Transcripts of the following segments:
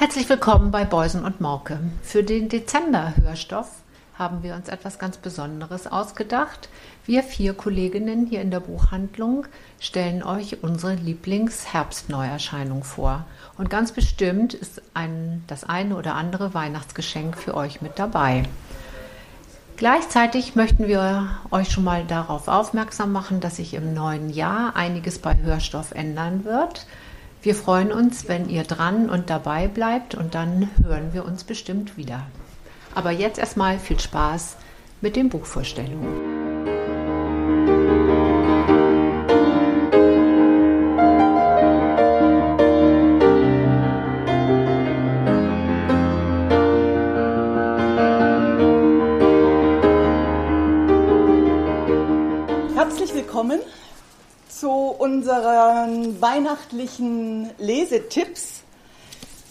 Herzlich willkommen bei Beusen und Morke. Für den Dezember-Hörstoff haben wir uns etwas ganz Besonderes ausgedacht. Wir vier Kolleginnen hier in der Buchhandlung stellen euch unsere Lieblings-Herbstneuerscheinung vor. Und ganz bestimmt ist ein, das eine oder andere Weihnachtsgeschenk für euch mit dabei. Gleichzeitig möchten wir euch schon mal darauf aufmerksam machen, dass sich im neuen Jahr einiges bei Hörstoff ändern wird. Wir freuen uns, wenn ihr dran und dabei bleibt und dann hören wir uns bestimmt wieder. Aber jetzt erstmal viel Spaß mit den Buchvorstellungen. Herzlich willkommen zu unseren weihnachtlichen Lesetipps,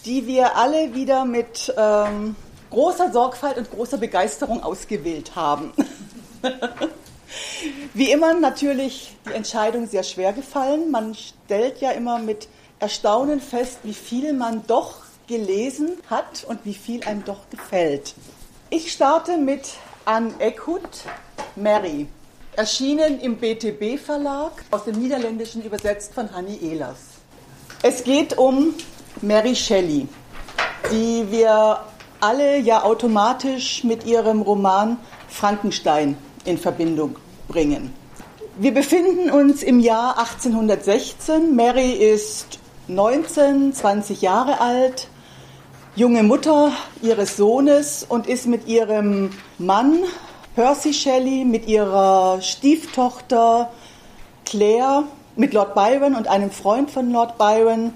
die wir alle wieder mit ähm, großer Sorgfalt und großer Begeisterung ausgewählt haben. Wie immer natürlich die Entscheidung sehr schwer gefallen. Man stellt ja immer mit Erstaunen fest, wie viel man doch gelesen hat und wie viel einem doch gefällt. Ich starte mit Anne Eckhout, Mary erschienen im BTB Verlag, aus dem Niederländischen übersetzt von Hanni Ehlers. Es geht um Mary Shelley, die wir alle ja automatisch mit ihrem Roman Frankenstein in Verbindung bringen. Wir befinden uns im Jahr 1816. Mary ist 19, 20 Jahre alt, junge Mutter ihres Sohnes und ist mit ihrem Mann Percy Shelley mit ihrer Stieftochter Claire, mit Lord Byron und einem Freund von Lord Byron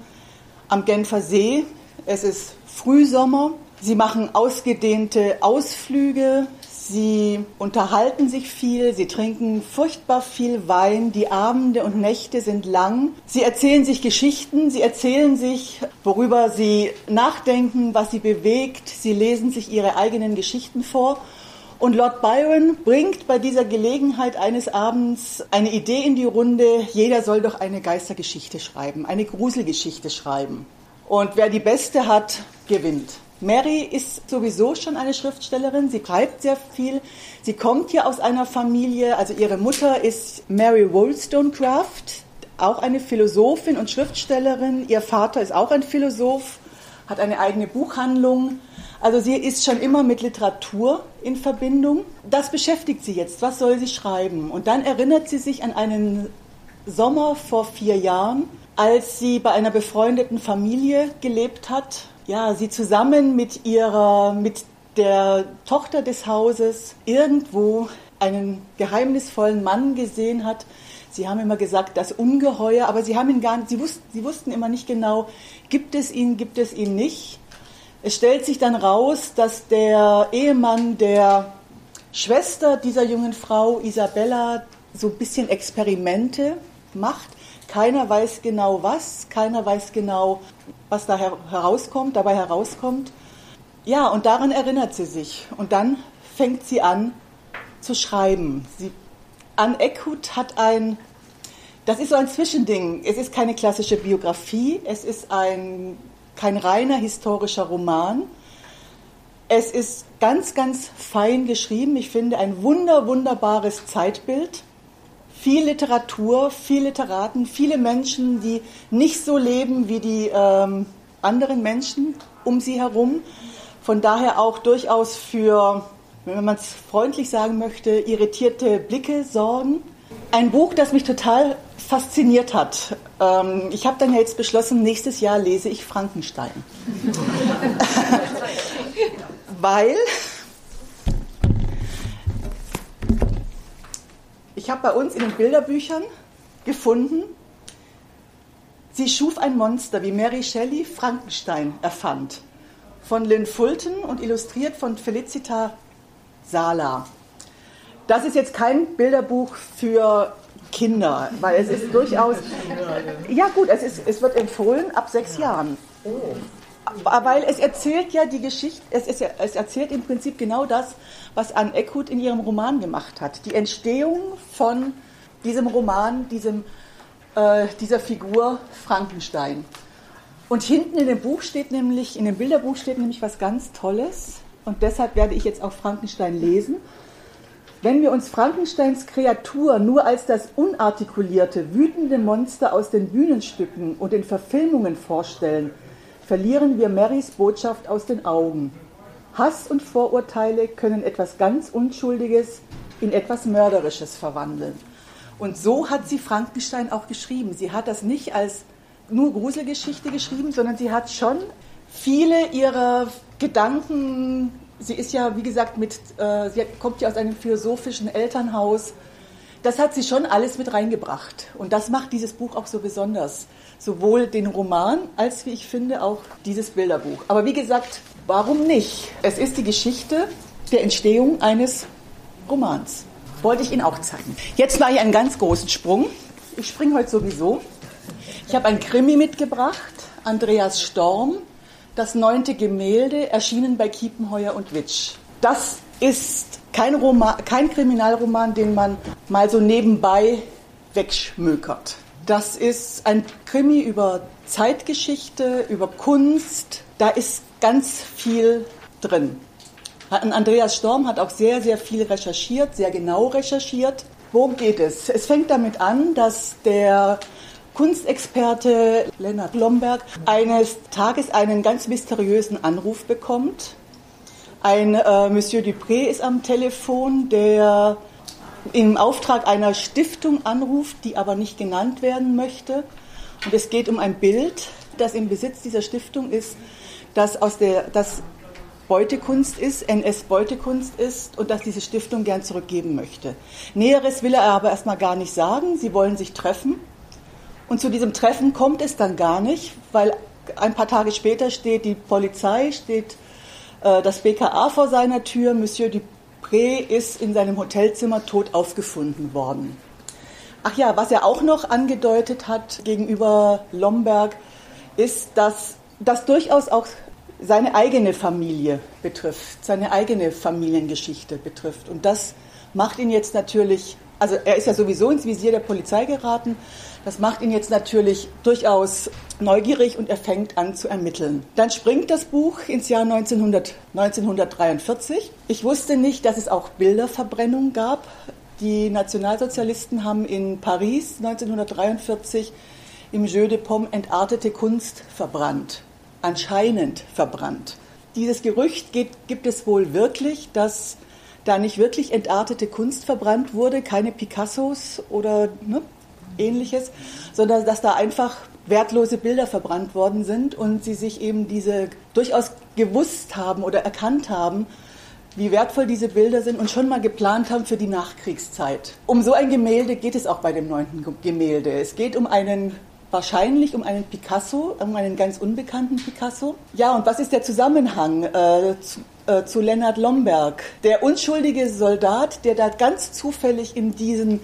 am Genfer See. Es ist Frühsommer. Sie machen ausgedehnte Ausflüge. Sie unterhalten sich viel, sie trinken furchtbar viel Wein, die Abende und Nächte sind lang. Sie erzählen sich Geschichten, sie erzählen sich, worüber sie nachdenken, was sie bewegt, sie lesen sich ihre eigenen Geschichten vor und Lord Byron bringt bei dieser Gelegenheit eines Abends eine Idee in die Runde, jeder soll doch eine Geistergeschichte schreiben, eine Gruselgeschichte schreiben. Und wer die beste hat, gewinnt. Mary ist sowieso schon eine Schriftstellerin, sie schreibt sehr viel. Sie kommt hier aus einer Familie, also ihre Mutter ist Mary Wollstonecraft, auch eine Philosophin und Schriftstellerin. Ihr Vater ist auch ein Philosoph, hat eine eigene Buchhandlung. Also sie ist schon immer mit Literatur in Verbindung. Das beschäftigt sie jetzt. Was soll sie schreiben? Und dann erinnert sie sich an einen Sommer vor vier Jahren, als sie bei einer befreundeten Familie gelebt hat. Ja, sie zusammen mit ihrer, mit der Tochter des Hauses irgendwo einen geheimnisvollen Mann gesehen hat. Sie haben immer gesagt, das Ungeheuer, aber sie haben ihn gar nicht, sie wussten, sie wussten immer nicht genau, gibt es ihn, gibt es ihn nicht. Es stellt sich dann raus, dass der Ehemann der Schwester dieser jungen Frau, Isabella, so ein bisschen Experimente macht. Keiner weiß genau was, keiner weiß genau, was da herauskommt, dabei herauskommt. Ja, und daran erinnert sie sich. Und dann fängt sie an zu schreiben. Sie, Anne Eckhout hat ein, das ist so ein Zwischending. Es ist keine klassische Biografie, es ist ein kein reiner historischer Roman. Es ist ganz, ganz fein geschrieben. Ich finde ein wunder, wunderbares Zeitbild. Viel Literatur, viel Literaten, viele Menschen, die nicht so leben wie die ähm, anderen Menschen um sie herum. Von daher auch durchaus für, wenn man es freundlich sagen möchte, irritierte Blicke sorgen. Ein Buch, das mich total fasziniert hat. Ähm, ich habe dann jetzt beschlossen, nächstes Jahr lese ich Frankenstein. Weil ich habe bei uns in den Bilderbüchern gefunden, Sie schuf ein Monster, wie Mary Shelley Frankenstein erfand. Von Lynn Fulton und illustriert von Felicita Sala. Das ist jetzt kein Bilderbuch für Kinder, weil es ist durchaus. Ja, gut, es, ist, es wird empfohlen ab sechs Jahren. Weil es erzählt ja die Geschichte, es, ist, es erzählt im Prinzip genau das, was Anne Eckhout in ihrem Roman gemacht hat. Die Entstehung von diesem Roman, diesem, äh, dieser Figur Frankenstein. Und hinten in dem Buch steht nämlich, in dem Bilderbuch steht nämlich was ganz Tolles. Und deshalb werde ich jetzt auch Frankenstein lesen. Wenn wir uns Frankensteins Kreatur nur als das unartikulierte, wütende Monster aus den Bühnenstücken und den Verfilmungen vorstellen, verlieren wir Marys Botschaft aus den Augen. Hass und Vorurteile können etwas ganz Unschuldiges in etwas Mörderisches verwandeln. Und so hat sie Frankenstein auch geschrieben. Sie hat das nicht als nur Gruselgeschichte geschrieben, sondern sie hat schon viele ihrer Gedanken, sie ist ja, wie gesagt, mit, äh, sie kommt ja aus einem philosophischen Elternhaus, das hat sie schon alles mit reingebracht. Und das macht dieses Buch auch so besonders. Sowohl den Roman als, wie ich finde, auch dieses Bilderbuch. Aber wie gesagt, warum nicht? Es ist die Geschichte der Entstehung eines Romans. Wollte ich Ihnen auch zeigen. Jetzt mache ich einen ganz großen Sprung. Ich springe heute sowieso. Ich habe ein Krimi mitgebracht, Andreas Storm, das neunte Gemälde, erschienen bei Kiepenheuer und Witsch. Das ist kein, Roman, kein Kriminalroman, den man mal so nebenbei wegschmökert. Das ist ein Krimi über Zeitgeschichte, über Kunst. Da ist ganz viel drin. Andreas Storm hat auch sehr, sehr viel recherchiert, sehr genau recherchiert. Worum geht es? Es fängt damit an, dass der Kunstexperte Lennart Lomberg eines Tages einen ganz mysteriösen Anruf bekommt. Ein äh, Monsieur Dupré ist am Telefon, der im Auftrag einer Stiftung anruft, die aber nicht genannt werden möchte. Und es geht um ein Bild, das im Besitz dieser Stiftung ist, das aus der, das Beutekunst ist, NS-Beutekunst ist und dass diese Stiftung gern zurückgeben möchte. Näheres will er aber erstmal gar nicht sagen. Sie wollen sich treffen und zu diesem Treffen kommt es dann gar nicht, weil ein paar Tage später steht die Polizei, steht äh, das BKA vor seiner Tür. Monsieur Dupré ist in seinem Hotelzimmer tot aufgefunden worden. Ach ja, was er auch noch angedeutet hat gegenüber Lomberg, ist, dass das durchaus auch seine eigene Familie betrifft, seine eigene Familiengeschichte betrifft. Und das macht ihn jetzt natürlich, also er ist ja sowieso ins Visier der Polizei geraten, das macht ihn jetzt natürlich durchaus neugierig und er fängt an zu ermitteln. Dann springt das Buch ins Jahr 1900, 1943. Ich wusste nicht, dass es auch Bilderverbrennung gab. Die Nationalsozialisten haben in Paris 1943 im Jeu de Pomme entartete Kunst verbrannt, anscheinend verbrannt. Dieses Gerücht geht, gibt es wohl wirklich, dass da nicht wirklich entartete Kunst verbrannt wurde, keine Picassos oder ne, ähnliches, sondern dass da einfach wertlose Bilder verbrannt worden sind und sie sich eben diese durchaus gewusst haben oder erkannt haben, wie wertvoll diese Bilder sind und schon mal geplant haben für die Nachkriegszeit. Um so ein Gemälde geht es auch bei dem neunten Gemälde. Es geht um einen wahrscheinlich um einen Picasso, um einen ganz unbekannten Picasso. Ja, und was ist der Zusammenhang äh, zu, äh, zu Lennart Lomberg? Der unschuldige Soldat, der da ganz zufällig in diesen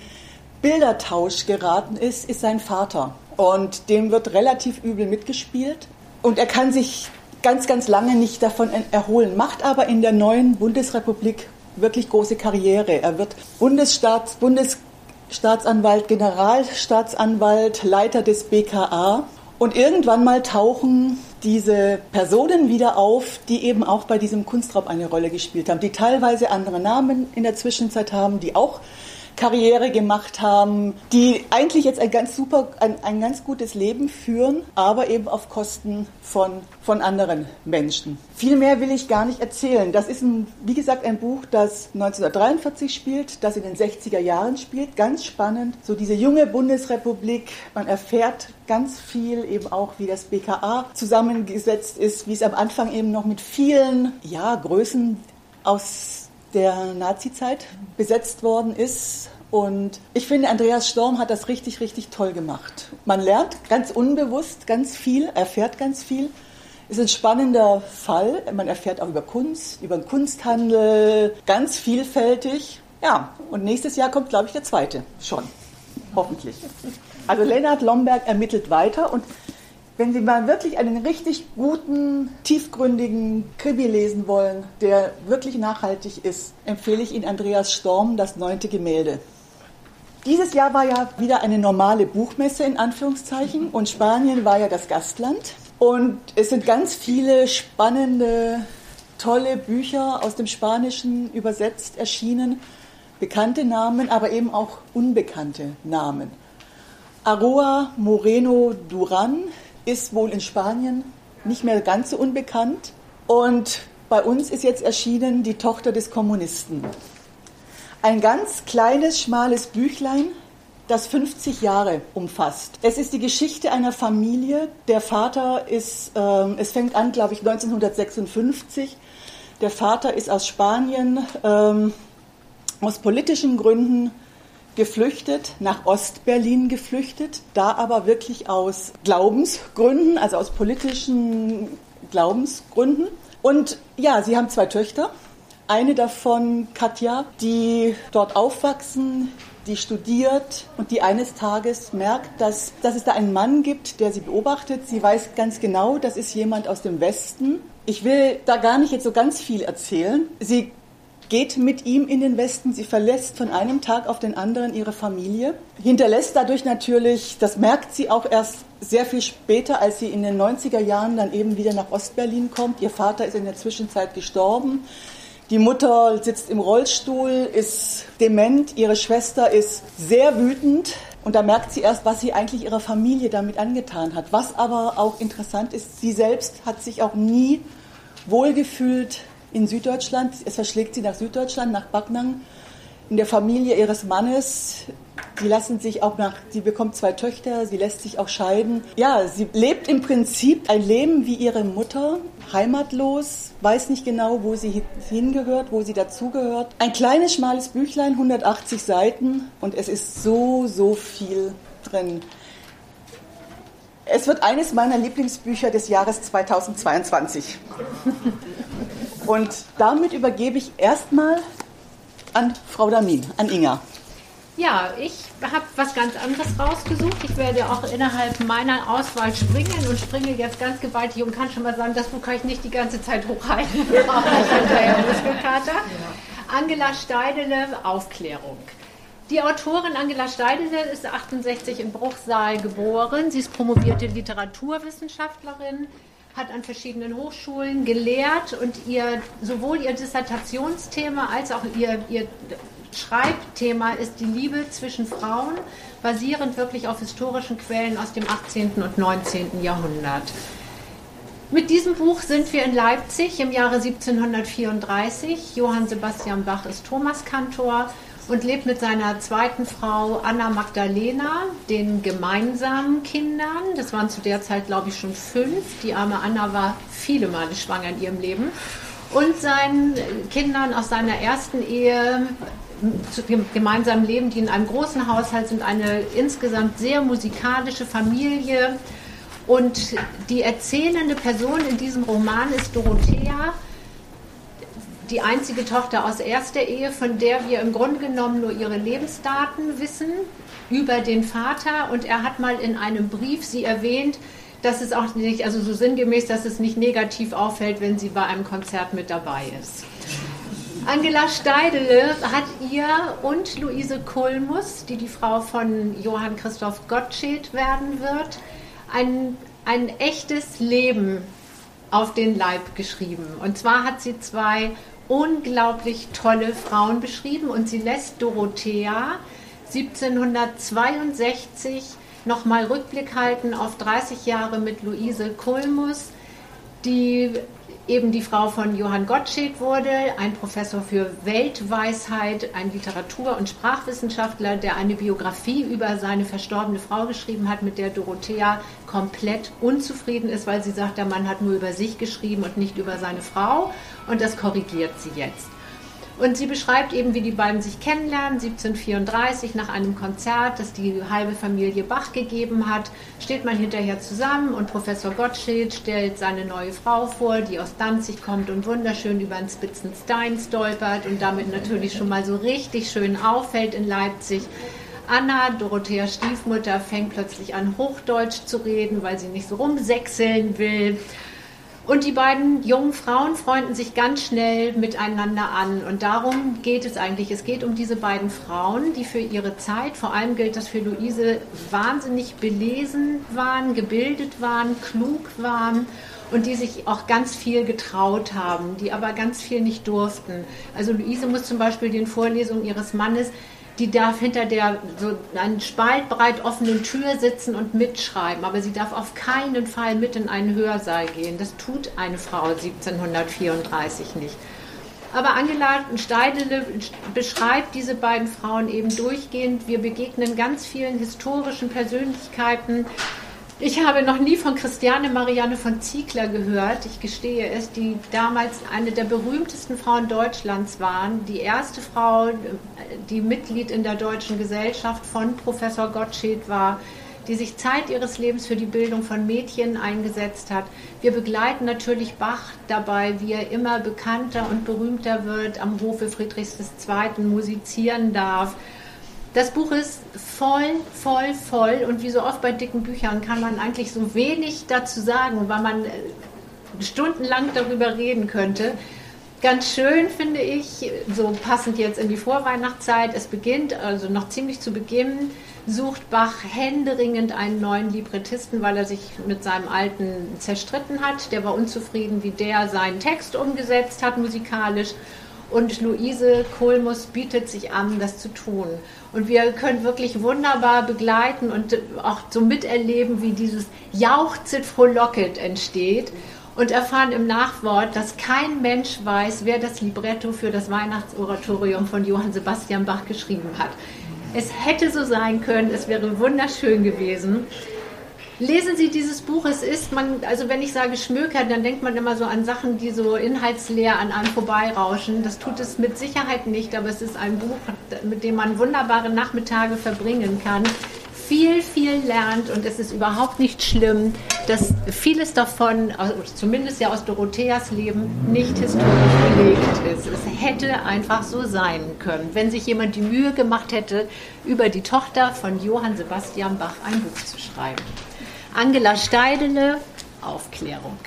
Bildertausch geraten ist, ist sein Vater. Und dem wird relativ übel mitgespielt. Und er kann sich ganz, ganz lange nicht davon erholen, macht aber in der neuen Bundesrepublik wirklich große Karriere. Er wird Bundesstaats, Bundesstaatsanwalt, Generalstaatsanwalt, Leiter des BKA. Und irgendwann mal tauchen diese Personen wieder auf, die eben auch bei diesem Kunstraub eine Rolle gespielt haben, die teilweise andere Namen in der Zwischenzeit haben, die auch Karriere gemacht haben, die eigentlich jetzt ein ganz super, ein, ein ganz gutes Leben führen, aber eben auf Kosten von, von anderen Menschen. Viel mehr will ich gar nicht erzählen. Das ist, ein, wie gesagt, ein Buch, das 1943 spielt, das in den 60er Jahren spielt. Ganz spannend. So diese junge Bundesrepublik. Man erfährt ganz viel eben auch, wie das BKA zusammengesetzt ist, wie es am Anfang eben noch mit vielen ja, Größen aus der Nazizeit besetzt worden ist. Und ich finde, Andreas Storm hat das richtig, richtig toll gemacht. Man lernt ganz unbewusst ganz viel, erfährt ganz viel. Ist ein spannender Fall. Man erfährt auch über Kunst, über den Kunsthandel, ganz vielfältig. Ja, und nächstes Jahr kommt, glaube ich, der zweite schon. Hoffentlich. Also Lennart Lomberg ermittelt weiter und wenn Sie mal wirklich einen richtig guten, tiefgründigen Krimi lesen wollen, der wirklich nachhaltig ist, empfehle ich Ihnen Andreas Storm, das neunte Gemälde. Dieses Jahr war ja wieder eine normale Buchmesse in Anführungszeichen und Spanien war ja das Gastland. Und es sind ganz viele spannende, tolle Bücher aus dem Spanischen übersetzt erschienen. Bekannte Namen, aber eben auch unbekannte Namen. Aroa Moreno Duran ist wohl in Spanien nicht mehr ganz so unbekannt. Und bei uns ist jetzt erschienen Die Tochter des Kommunisten. Ein ganz kleines, schmales Büchlein, das 50 Jahre umfasst. Es ist die Geschichte einer Familie. Der Vater ist, äh, es fängt an, glaube ich, 1956. Der Vater ist aus Spanien ähm, aus politischen Gründen geflüchtet, nach Ostberlin geflüchtet, da aber wirklich aus Glaubensgründen, also aus politischen Glaubensgründen. Und ja, sie haben zwei Töchter. Eine davon, Katja, die dort aufwachsen, die studiert und die eines Tages merkt, dass, dass es da einen Mann gibt, der sie beobachtet. Sie weiß ganz genau, das ist jemand aus dem Westen. Ich will da gar nicht jetzt so ganz viel erzählen. Sie geht mit ihm in den Westen. Sie verlässt von einem Tag auf den anderen ihre Familie, hinterlässt dadurch natürlich, das merkt sie auch erst sehr viel später, als sie in den 90er Jahren dann eben wieder nach Ostberlin kommt. Ihr Vater ist in der Zwischenzeit gestorben. Die Mutter sitzt im Rollstuhl, ist dement, ihre Schwester ist sehr wütend. Und da merkt sie erst, was sie eigentlich ihrer Familie damit angetan hat. Was aber auch interessant ist, sie selbst hat sich auch nie wohlgefühlt in Süddeutschland. Es verschlägt sie nach Süddeutschland, nach Backnang. In der Familie ihres Mannes. Sie lassen sich auch nach, sie bekommt zwei Töchter, sie lässt sich auch scheiden. Ja, sie lebt im Prinzip ein Leben wie ihre Mutter, heimatlos, weiß nicht genau, wo sie hingehört, wo sie dazugehört. Ein kleines, schmales Büchlein, 180 Seiten und es ist so, so viel drin. Es wird eines meiner Lieblingsbücher des Jahres 2022. Und damit übergebe ich erstmal an Frau Damin, an Inga. Ja, ich habe was ganz anderes rausgesucht. Ich werde auch innerhalb meiner Auswahl springen und springe jetzt ganz gewaltig und kann schon mal sagen, das Buch kann ich nicht die ganze Zeit hochhalten. Muskelkater. Angela Steidele, Aufklärung. Die Autorin Angela Steidele ist 68 in Bruchsal geboren. Sie ist promovierte Literaturwissenschaftlerin, hat an verschiedenen Hochschulen gelehrt und ihr sowohl ihr Dissertationsthema als auch ihr, ihr Schreibthema ist die Liebe zwischen Frauen, basierend wirklich auf historischen Quellen aus dem 18. und 19. Jahrhundert. Mit diesem Buch sind wir in Leipzig im Jahre 1734. Johann Sebastian Bach ist Thomaskantor und lebt mit seiner zweiten Frau Anna Magdalena, den gemeinsamen Kindern. Das waren zu der Zeit, glaube ich, schon fünf. Die arme Anna war viele Male schwanger in ihrem Leben. Und seinen Kindern aus seiner ersten Ehe gemeinsamen Leben, die in einem großen Haushalt sind, eine insgesamt sehr musikalische Familie. Und die erzählende Person in diesem Roman ist Dorothea, die einzige Tochter aus erster Ehe, von der wir im Grunde genommen nur ihre Lebensdaten wissen über den Vater. Und er hat mal in einem Brief sie erwähnt, dass es auch nicht, also so sinngemäß, dass es nicht negativ auffällt, wenn sie bei einem Konzert mit dabei ist. Angela Steidele hat ihr und Luise Kulmus, die die Frau von Johann Christoph Gottsched werden wird, ein, ein echtes Leben auf den Leib geschrieben. Und zwar hat sie zwei unglaublich tolle Frauen beschrieben. Und sie lässt Dorothea 1762 nochmal Rückblick halten auf 30 Jahre mit Luise Kulmus, die eben die Frau von Johann Gottsched wurde, ein Professor für Weltweisheit, ein Literatur- und Sprachwissenschaftler, der eine Biografie über seine verstorbene Frau geschrieben hat, mit der Dorothea komplett unzufrieden ist, weil sie sagt, der Mann hat nur über sich geschrieben und nicht über seine Frau. Und das korrigiert sie jetzt. Und sie beschreibt eben, wie die beiden sich kennenlernen, 1734 nach einem Konzert, das die halbe Familie Bach gegeben hat, steht man hinterher zusammen und Professor Gottschild stellt seine neue Frau vor, die aus Danzig kommt und wunderschön über den Spitzenstein stolpert und damit natürlich schon mal so richtig schön auffällt in Leipzig. Anna, Dorotheas Stiefmutter, fängt plötzlich an, Hochdeutsch zu reden, weil sie nicht so rumsechseln will. Und die beiden jungen Frauen freunden sich ganz schnell miteinander an. Und darum geht es eigentlich. Es geht um diese beiden Frauen, die für ihre Zeit, vor allem gilt das für Luise, wahnsinnig belesen waren, gebildet waren, klug waren und die sich auch ganz viel getraut haben, die aber ganz viel nicht durften. Also Luise muss zum Beispiel den Vorlesungen ihres Mannes die darf hinter der so einen spaltbreit offenen Tür sitzen und mitschreiben, aber sie darf auf keinen Fall mit in einen Hörsaal gehen. Das tut eine Frau 1734 nicht. Aber Angela Steidele beschreibt diese beiden Frauen eben durchgehend. Wir begegnen ganz vielen historischen Persönlichkeiten, ich habe noch nie von Christiane Marianne von Ziegler gehört. Ich gestehe es, die damals eine der berühmtesten Frauen Deutschlands waren. Die erste Frau, die Mitglied in der Deutschen Gesellschaft von Professor Gottschild war, die sich Zeit ihres Lebens für die Bildung von Mädchen eingesetzt hat. Wir begleiten natürlich Bach dabei, wie er immer bekannter und berühmter wird, am Hofe Friedrichs II. musizieren darf das Buch ist voll, voll, voll und wie so oft bei dicken Büchern kann man eigentlich so wenig dazu sagen, weil man äh, stundenlang darüber reden könnte. Ganz schön finde ich, so passend jetzt in die Vorweihnachtszeit, es beginnt, also noch ziemlich zu Beginn, sucht Bach händeringend einen neuen Librettisten, weil er sich mit seinem alten zerstritten hat. Der war unzufrieden, wie der seinen Text umgesetzt hat musikalisch und Luise Kohlmus bietet sich an, das zu tun. Und wir können wirklich wunderbar begleiten und auch so miterleben, wie dieses Jauchzit frohlocket entsteht und erfahren im Nachwort, dass kein Mensch weiß, wer das Libretto für das Weihnachtsoratorium von Johann Sebastian Bach geschrieben hat. Es hätte so sein können, es wäre wunderschön gewesen. Lesen Sie dieses Buch. Es ist, man, also wenn ich sage Schmökern, dann denkt man immer so an Sachen, die so inhaltsleer an einem vorbeirauschen. Das tut es mit Sicherheit nicht, aber es ist ein Buch, mit dem man wunderbare Nachmittage verbringen kann. Viel, viel lernt und es ist überhaupt nicht schlimm, dass vieles davon, zumindest ja aus Dorotheas Leben, nicht historisch belegt ist. Es hätte einfach so sein können, wenn sich jemand die Mühe gemacht hätte, über die Tochter von Johann Sebastian Bach ein Buch zu schreiben. Angela Steidele, Aufklärung.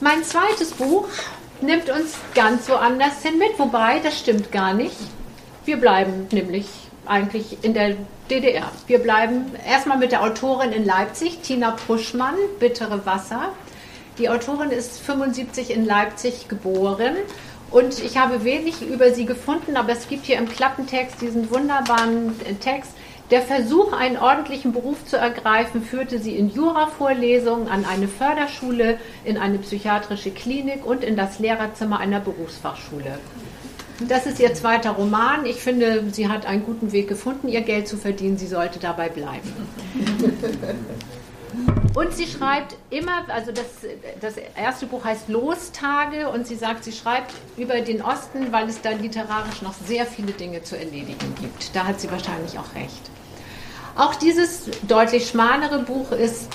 Mein zweites Buch nimmt uns ganz woanders hin mit, wobei das stimmt gar nicht. Wir bleiben nämlich eigentlich in der DDR. Wir bleiben erstmal mit der Autorin in Leipzig, Tina Puschmann, Bittere Wasser. Die Autorin ist 75 in Leipzig geboren und ich habe wenig über sie gefunden, aber es gibt hier im Klappentext diesen wunderbaren Text, der Versuch, einen ordentlichen Beruf zu ergreifen, führte sie in Jura-Vorlesungen an eine Förderschule, in eine psychiatrische Klinik und in das Lehrerzimmer einer Berufsfachschule. Das ist ihr zweiter Roman. Ich finde, sie hat einen guten Weg gefunden, ihr Geld zu verdienen. Sie sollte dabei bleiben. Und sie schreibt immer, also das, das erste Buch heißt Lostage und sie sagt, sie schreibt über den Osten, weil es da literarisch noch sehr viele Dinge zu erledigen gibt. Da hat sie wahrscheinlich auch recht. Auch dieses deutlich schmalere Buch ist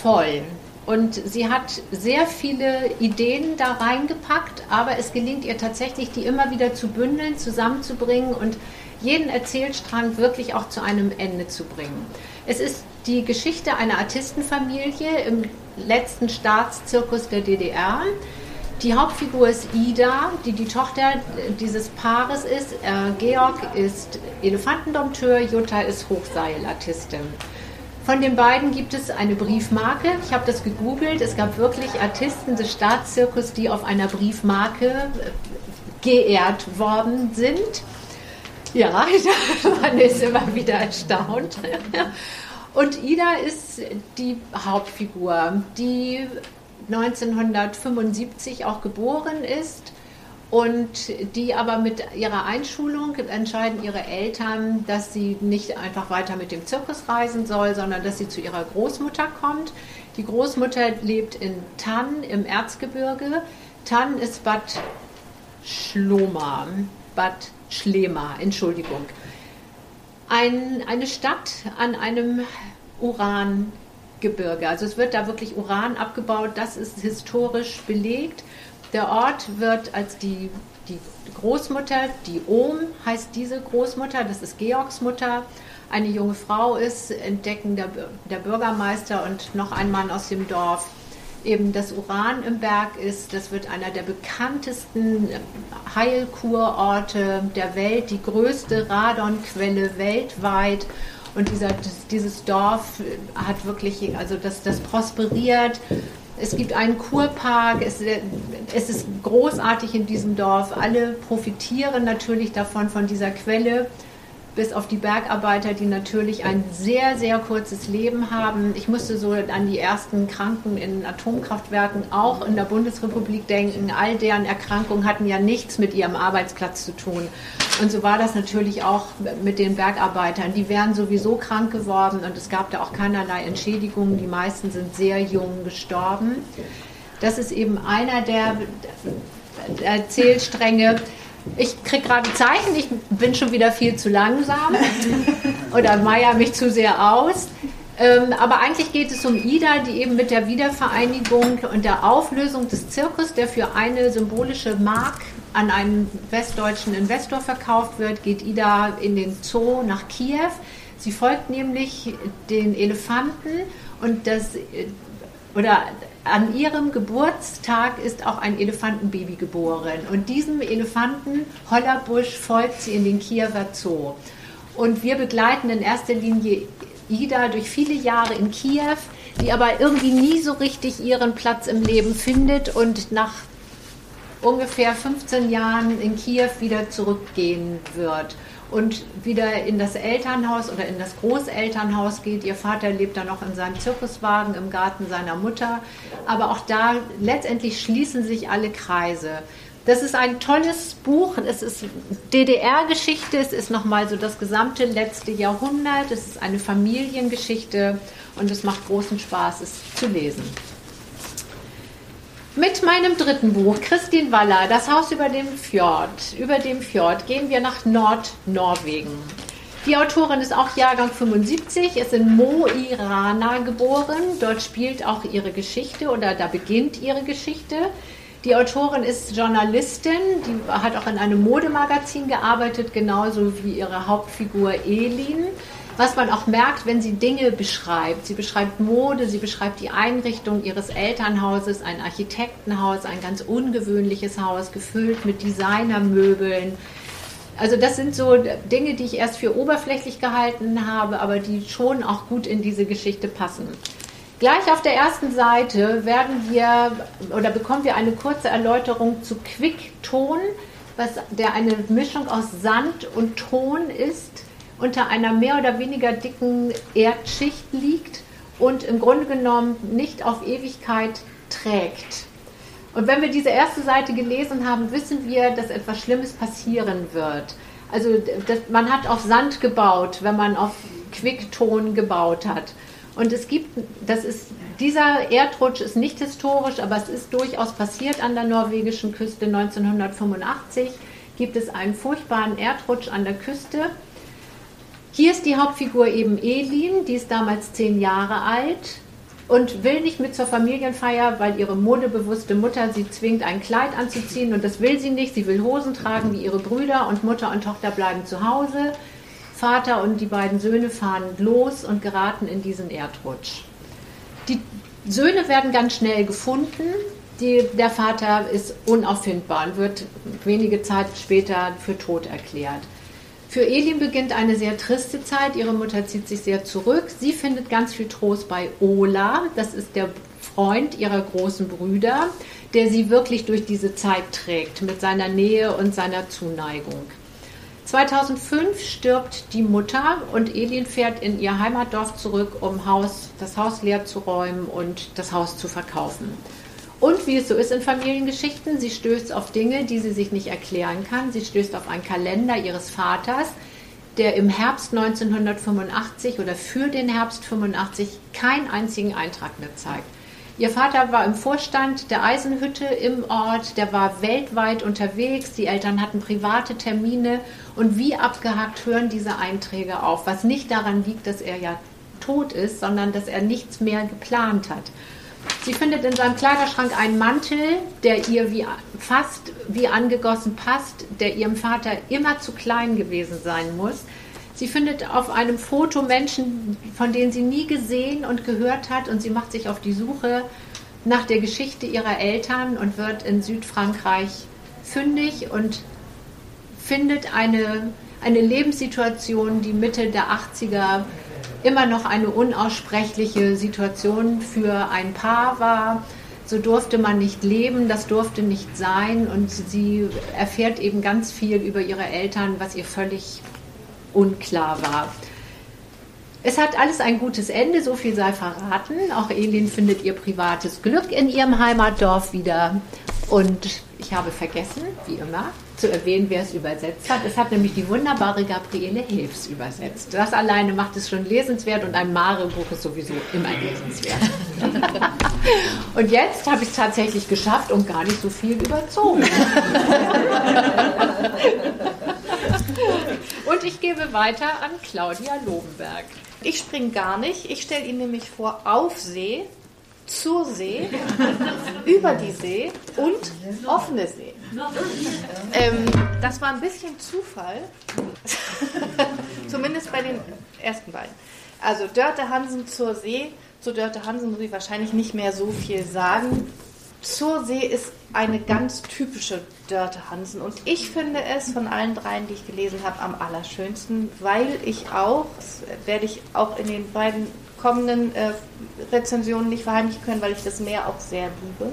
voll. Und sie hat sehr viele Ideen da reingepackt, aber es gelingt ihr tatsächlich, die immer wieder zu bündeln, zusammenzubringen und jeden Erzählstrang wirklich auch zu einem Ende zu bringen. Es ist die Geschichte einer Artistenfamilie im letzten Staatszirkus der DDR. Die Hauptfigur ist Ida, die die Tochter dieses Paares ist. Äh, Georg ist Elefantendompteur, Jutta ist Hochseilartistin. Von den beiden gibt es eine Briefmarke. Ich habe das gegoogelt. Es gab wirklich Artisten des Staatszirkus, die auf einer Briefmarke äh, geehrt worden sind. Ja, man ist immer wieder erstaunt. Und Ida ist die Hauptfigur, die 1975 auch geboren ist und die aber mit ihrer Einschulung entscheiden ihre Eltern, dass sie nicht einfach weiter mit dem Zirkus reisen soll, sondern dass sie zu ihrer Großmutter kommt. Die Großmutter lebt in Tann im Erzgebirge. Tann ist Bad Schloma, Bad Schlema, Entschuldigung. Ein, eine Stadt an einem Urangebirge. Also es wird da wirklich Uran abgebaut, das ist historisch belegt. Der Ort wird als die, die Großmutter, die Ohm heißt diese Großmutter, das ist Georgs Mutter, eine junge Frau ist, entdecken der, der Bürgermeister und noch ein Mann aus dem Dorf eben das Uran im Berg ist. Das wird einer der bekanntesten Heilkurorte der Welt, die größte Radonquelle weltweit. Und dieser, dieses Dorf hat wirklich, also das, das prosperiert. Es gibt einen Kurpark, es, es ist großartig in diesem Dorf. Alle profitieren natürlich davon, von dieser Quelle bis auf die Bergarbeiter, die natürlich ein sehr, sehr kurzes Leben haben. Ich musste so an die ersten Kranken in Atomkraftwerken auch in der Bundesrepublik denken. All deren Erkrankungen hatten ja nichts mit ihrem Arbeitsplatz zu tun. Und so war das natürlich auch mit den Bergarbeitern. Die wären sowieso krank geworden und es gab da auch keinerlei Entschädigungen. Die meisten sind sehr jung gestorben. Das ist eben einer der Erzählstränge. Ich kriege gerade Zeichen, ich bin schon wieder viel zu langsam oder meier mich zu sehr aus. Ähm, aber eigentlich geht es um Ida, die eben mit der Wiedervereinigung und der Auflösung des Zirkus, der für eine symbolische Mark an einen westdeutschen Investor verkauft wird, geht Ida in den Zoo nach Kiew. Sie folgt nämlich den Elefanten und das oder an ihrem Geburtstag ist auch ein Elefantenbaby geboren. Und diesem Elefanten Hollerbusch folgt sie in den Kiewer Zoo. Und wir begleiten in erster Linie Ida durch viele Jahre in Kiew, die aber irgendwie nie so richtig ihren Platz im Leben findet und nach ungefähr 15 Jahren in Kiew wieder zurückgehen wird und wieder in das Elternhaus oder in das Großelternhaus geht. Ihr Vater lebt da noch in seinem Zirkuswagen im Garten seiner Mutter. Aber auch da letztendlich schließen sich alle Kreise. Das ist ein tolles Buch. Es ist DDR-Geschichte. Es ist nochmal so das gesamte letzte Jahrhundert. Es ist eine Familiengeschichte und es macht großen Spaß, es zu lesen. Mit meinem dritten Buch, Christine Waller, Das Haus über dem Fjord, über dem Fjord, gehen wir nach Nordnorwegen. Die Autorin ist auch Jahrgang 75, ist in Mo i Rana geboren. Dort spielt auch ihre Geschichte oder da beginnt ihre Geschichte. Die Autorin ist Journalistin, die hat auch in einem Modemagazin gearbeitet, genauso wie ihre Hauptfigur Elin was man auch merkt, wenn sie Dinge beschreibt. Sie beschreibt Mode, sie beschreibt die Einrichtung ihres Elternhauses, ein Architektenhaus, ein ganz ungewöhnliches Haus, gefüllt mit Designermöbeln. Also das sind so Dinge, die ich erst für oberflächlich gehalten habe, aber die schon auch gut in diese Geschichte passen. Gleich auf der ersten Seite werden wir oder bekommen wir eine kurze Erläuterung zu Quickton, was der eine Mischung aus Sand und Ton ist unter einer mehr oder weniger dicken Erdschicht liegt und im Grunde genommen nicht auf Ewigkeit trägt. Und wenn wir diese erste Seite gelesen haben, wissen wir, dass etwas Schlimmes passieren wird. Also das, man hat auf Sand gebaut, wenn man auf Quickton gebaut hat. Und es gibt, das ist, dieser Erdrutsch ist nicht historisch, aber es ist durchaus passiert an der norwegischen Küste 1985. Gibt es einen furchtbaren Erdrutsch an der Küste hier ist die Hauptfigur eben Elin, die ist damals zehn Jahre alt und will nicht mit zur Familienfeier, weil ihre modebewusste Mutter sie zwingt, ein Kleid anzuziehen und das will sie nicht. Sie will Hosen tragen wie ihre Brüder und Mutter und Tochter bleiben zu Hause. Vater und die beiden Söhne fahren los und geraten in diesen Erdrutsch. Die Söhne werden ganz schnell gefunden. Die, der Vater ist unauffindbar und wird wenige Zeit später für tot erklärt. Für Elin beginnt eine sehr triste Zeit. Ihre Mutter zieht sich sehr zurück. Sie findet ganz viel Trost bei Ola. Das ist der Freund ihrer großen Brüder, der sie wirklich durch diese Zeit trägt mit seiner Nähe und seiner Zuneigung. 2005 stirbt die Mutter und Elin fährt in ihr Heimatdorf zurück, um Haus, das Haus leer zu räumen und das Haus zu verkaufen. Und wie es so ist in Familiengeschichten, sie stößt auf Dinge, die sie sich nicht erklären kann. Sie stößt auf einen Kalender ihres Vaters, der im Herbst 1985 oder für den Herbst 85 keinen einzigen Eintrag mehr zeigt. Ihr Vater war im Vorstand der Eisenhütte im Ort, der war weltweit unterwegs, die Eltern hatten private Termine und wie abgehakt hören diese Einträge auf, was nicht daran liegt, dass er ja tot ist, sondern dass er nichts mehr geplant hat. Sie findet in seinem Kleiderschrank einen Mantel, der ihr wie fast wie angegossen passt, der ihrem Vater immer zu klein gewesen sein muss. Sie findet auf einem Foto Menschen, von denen sie nie gesehen und gehört hat, und sie macht sich auf die Suche nach der Geschichte ihrer Eltern und wird in Südfrankreich fündig und findet eine, eine Lebenssituation, die Mitte der 80er immer noch eine unaussprechliche Situation für ein Paar war. So durfte man nicht leben, das durfte nicht sein und sie erfährt eben ganz viel über ihre Eltern, was ihr völlig unklar war. Es hat alles ein gutes Ende, so viel sei verraten. Auch Elin findet ihr privates Glück in ihrem Heimatdorf wieder. Und ich habe vergessen, wie immer, zu erwähnen, wer es übersetzt hat. Es hat nämlich die wunderbare Gabriele Hilfs übersetzt. Das alleine macht es schon lesenswert und ein Mare-Buch ist sowieso immer lesenswert. und jetzt habe ich es tatsächlich geschafft und gar nicht so viel überzogen. Und ich gebe weiter an Claudia Lobenberg. Ich springe gar nicht. Ich stelle Ihnen nämlich vor, auf See, zur See, über die See und offene See. Ähm, das war ein bisschen Zufall. Zumindest bei den ersten beiden. Also Dörte Hansen zur See. Zu Dörte Hansen muss ich wahrscheinlich nicht mehr so viel sagen. Zur See ist eine ganz typische Dörte Hansen. Und ich finde es von allen dreien, die ich gelesen habe, am allerschönsten, weil ich auch, das werde ich auch in den beiden kommenden äh, Rezensionen nicht verheimlichen können, weil ich das Meer auch sehr liebe.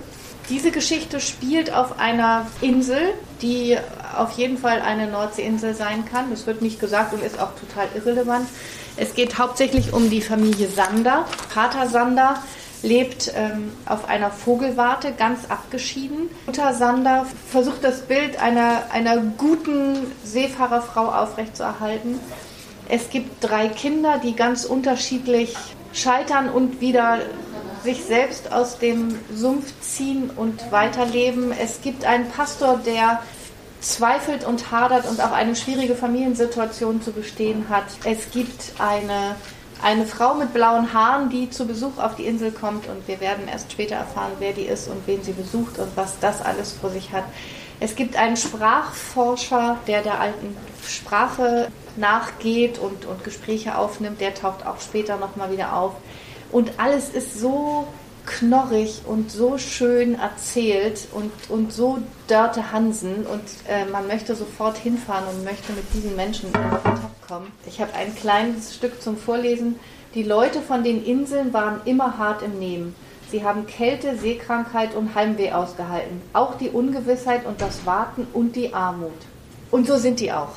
Diese Geschichte spielt auf einer Insel, die auf jeden Fall eine Nordseeinsel sein kann. Das wird nicht gesagt und ist auch total irrelevant. Es geht hauptsächlich um die Familie Sander. Vater Sander lebt ähm, auf einer Vogelwarte, ganz abgeschieden. Mutter Sander versucht das Bild einer, einer guten Seefahrerfrau aufrechtzuerhalten. Es gibt drei Kinder, die ganz unterschiedlich scheitern und wieder sich selbst aus dem Sumpf ziehen und weiterleben. Es gibt einen Pastor, der zweifelt und hadert und auch eine schwierige Familiensituation zu bestehen hat. Es gibt eine eine Frau mit blauen Haaren, die zu Besuch auf die Insel kommt und wir werden erst später erfahren, wer die ist und wen sie besucht und was das alles vor sich hat. Es gibt einen Sprachforscher, der der alten Sprache nachgeht und, und Gespräche aufnimmt, der taucht auch später nochmal wieder auf. Und alles ist so knorrig und so schön erzählt und, und so Dörte Hansen und äh, man möchte sofort hinfahren und möchte mit diesen Menschen in Kontakt kommen. Ich habe ein kleines Stück zum Vorlesen. Die Leute von den Inseln waren immer hart im Nehmen. Sie haben Kälte, Seekrankheit und Heimweh ausgehalten. Auch die Ungewissheit und das Warten und die Armut. Und so sind die auch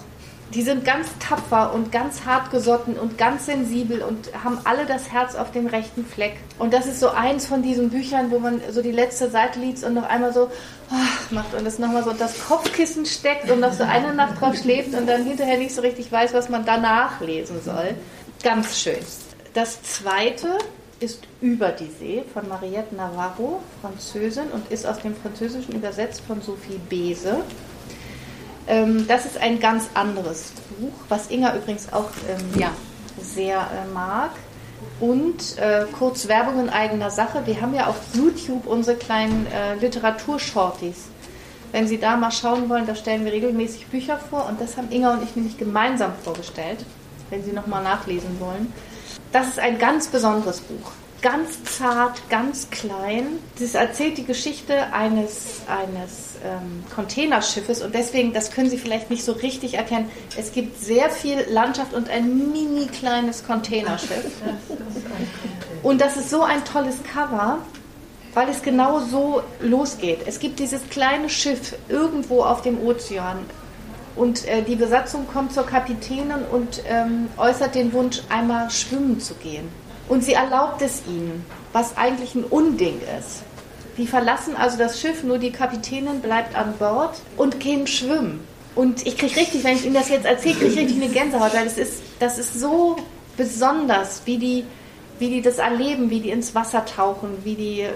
die sind ganz tapfer und ganz hart gesotten und ganz sensibel und haben alle das Herz auf dem rechten Fleck. Und das ist so eins von diesen Büchern, wo man so die letzte Seite liest und noch einmal so oh, macht und das nochmal so das Kopfkissen steckt und noch so eine Nacht drauf schläft und dann hinterher nicht so richtig weiß, was man danach lesen soll. Ganz schön. Das zweite ist Über die See von Mariette Navarro, Französin, und ist aus dem Französischen übersetzt von Sophie Bese. Ähm, das ist ein ganz anderes Buch, was Inga übrigens auch ähm, ja. sehr äh, mag. Und äh, kurz Werbung in eigener Sache. Wir haben ja auf YouTube unsere kleinen äh, Literaturshorties. Wenn Sie da mal schauen wollen, da stellen wir regelmäßig Bücher vor und das haben Inga und ich nämlich gemeinsam vorgestellt, wenn Sie nochmal nachlesen wollen. Das ist ein ganz besonderes Buch ganz zart, ganz klein. Das erzählt die Geschichte eines, eines ähm, Containerschiffes und deswegen, das können Sie vielleicht nicht so richtig erkennen, es gibt sehr viel Landschaft und ein mini kleines Containerschiff. Und das ist so ein tolles Cover, weil es genau so losgeht. Es gibt dieses kleine Schiff irgendwo auf dem Ozean und äh, die Besatzung kommt zur Kapitänin und ähm, äußert den Wunsch, einmal schwimmen zu gehen. Und sie erlaubt es ihnen, was eigentlich ein Unding ist. Die verlassen also das Schiff, nur die Kapitänin bleibt an Bord und gehen schwimmen. Und ich kriege richtig, wenn ich Ihnen das jetzt erzähle, kriege ich richtig eine Gänsehaut, weil das ist, das ist so besonders, wie die wie die das erleben, wie die ins Wasser tauchen, wie die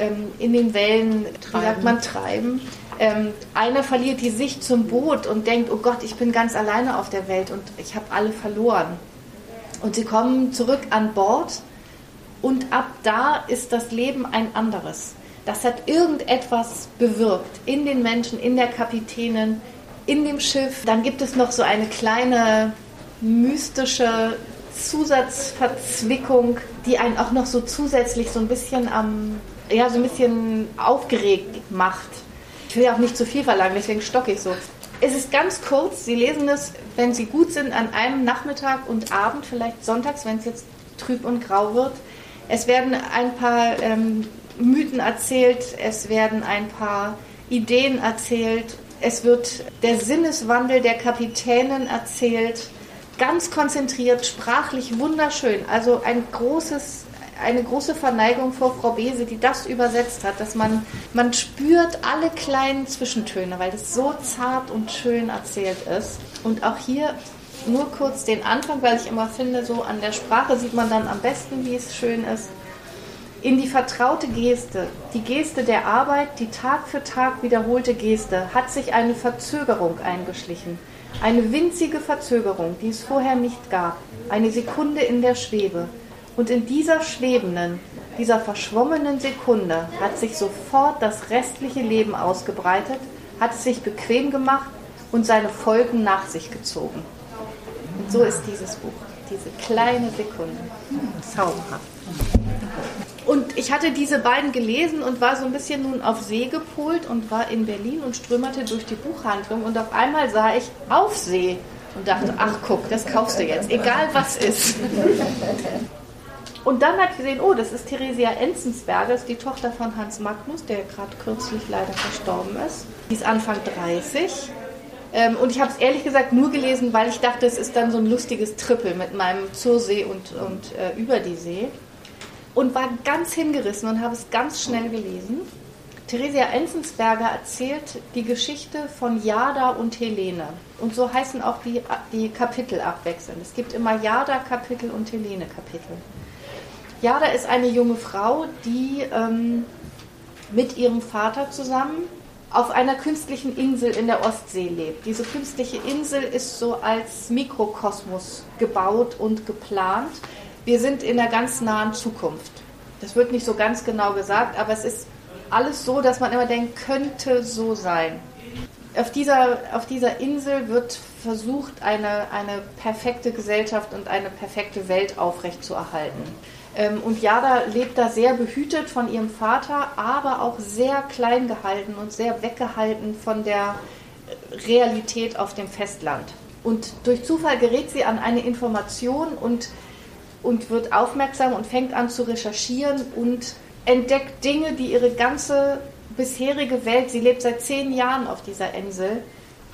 ähm, in den Wellen, treiben. wie sagt man, treiben. Ähm, einer verliert die Sicht zum Boot und denkt, oh Gott, ich bin ganz alleine auf der Welt und ich habe alle verloren. Und sie kommen zurück an Bord und ab da ist das Leben ein anderes. Das hat irgendetwas bewirkt in den Menschen, in der Kapitänin, in dem Schiff. Dann gibt es noch so eine kleine mystische Zusatzverzwickung, die einen auch noch so zusätzlich so ein bisschen am, ja, so ein bisschen aufgeregt macht. Ich will ja auch nicht zu viel verlangen, deswegen stocke ich so. Es ist ganz kurz, Sie lesen es, wenn Sie gut sind, an einem Nachmittag und Abend, vielleicht sonntags, wenn es jetzt trüb und grau wird. Es werden ein paar ähm, Mythen erzählt, es werden ein paar Ideen erzählt, es wird der Sinneswandel der Kapitänin erzählt ganz konzentriert, sprachlich wunderschön. Also ein großes, eine große Verneigung vor Frau Bese, die das übersetzt hat, dass man, man spürt alle kleinen Zwischentöne, weil das so zart und schön erzählt ist. Und auch hier nur kurz den Anfang, weil ich immer finde, so an der Sprache sieht man dann am besten, wie es schön ist. In die vertraute Geste, die Geste der Arbeit, die Tag für Tag wiederholte Geste, hat sich eine Verzögerung eingeschlichen. Eine winzige Verzögerung, die es vorher nicht gab, eine Sekunde in der Schwebe. Und in dieser schwebenden, dieser verschwommenen Sekunde hat sich sofort das restliche Leben ausgebreitet, hat es sich bequem gemacht und seine Folgen nach sich gezogen. Und so ist dieses Buch, diese kleine Sekunde. Zauberhaft. Und ich hatte diese beiden gelesen und war so ein bisschen nun auf See gepolt und war in Berlin und strömerte durch die Buchhandlung und auf einmal sah ich auf See und dachte, ach guck, das kaufst du jetzt, egal was ist. Und dann hat gesehen, oh, das ist Theresia Enzensberger, ist die Tochter von Hans Magnus, der gerade kürzlich leider verstorben ist. Die ist Anfang 30. Ähm, und ich habe es ehrlich gesagt nur gelesen, weil ich dachte, es ist dann so ein lustiges Trippel mit meinem Zur See und, und äh, über die See und war ganz hingerissen und habe es ganz schnell gelesen. Theresia Enzensberger erzählt die Geschichte von Jada und Helene. Und so heißen auch die, die Kapitel abwechselnd. Es gibt immer Jada-Kapitel und Helene-Kapitel. Jada ist eine junge Frau, die ähm, mit ihrem Vater zusammen auf einer künstlichen Insel in der Ostsee lebt. Diese künstliche Insel ist so als Mikrokosmos gebaut und geplant wir sind in der ganz nahen Zukunft. Das wird nicht so ganz genau gesagt, aber es ist alles so, dass man immer denkt, könnte so sein. Auf dieser, auf dieser Insel wird versucht, eine, eine perfekte Gesellschaft und eine perfekte Welt aufrechtzuerhalten. Ähm, und Jada lebt da sehr behütet von ihrem Vater, aber auch sehr klein gehalten und sehr weggehalten von der Realität auf dem Festland. Und durch Zufall gerät sie an eine Information und und wird aufmerksam und fängt an zu recherchieren und entdeckt Dinge, die ihre ganze bisherige Welt, sie lebt seit zehn Jahren auf dieser Insel,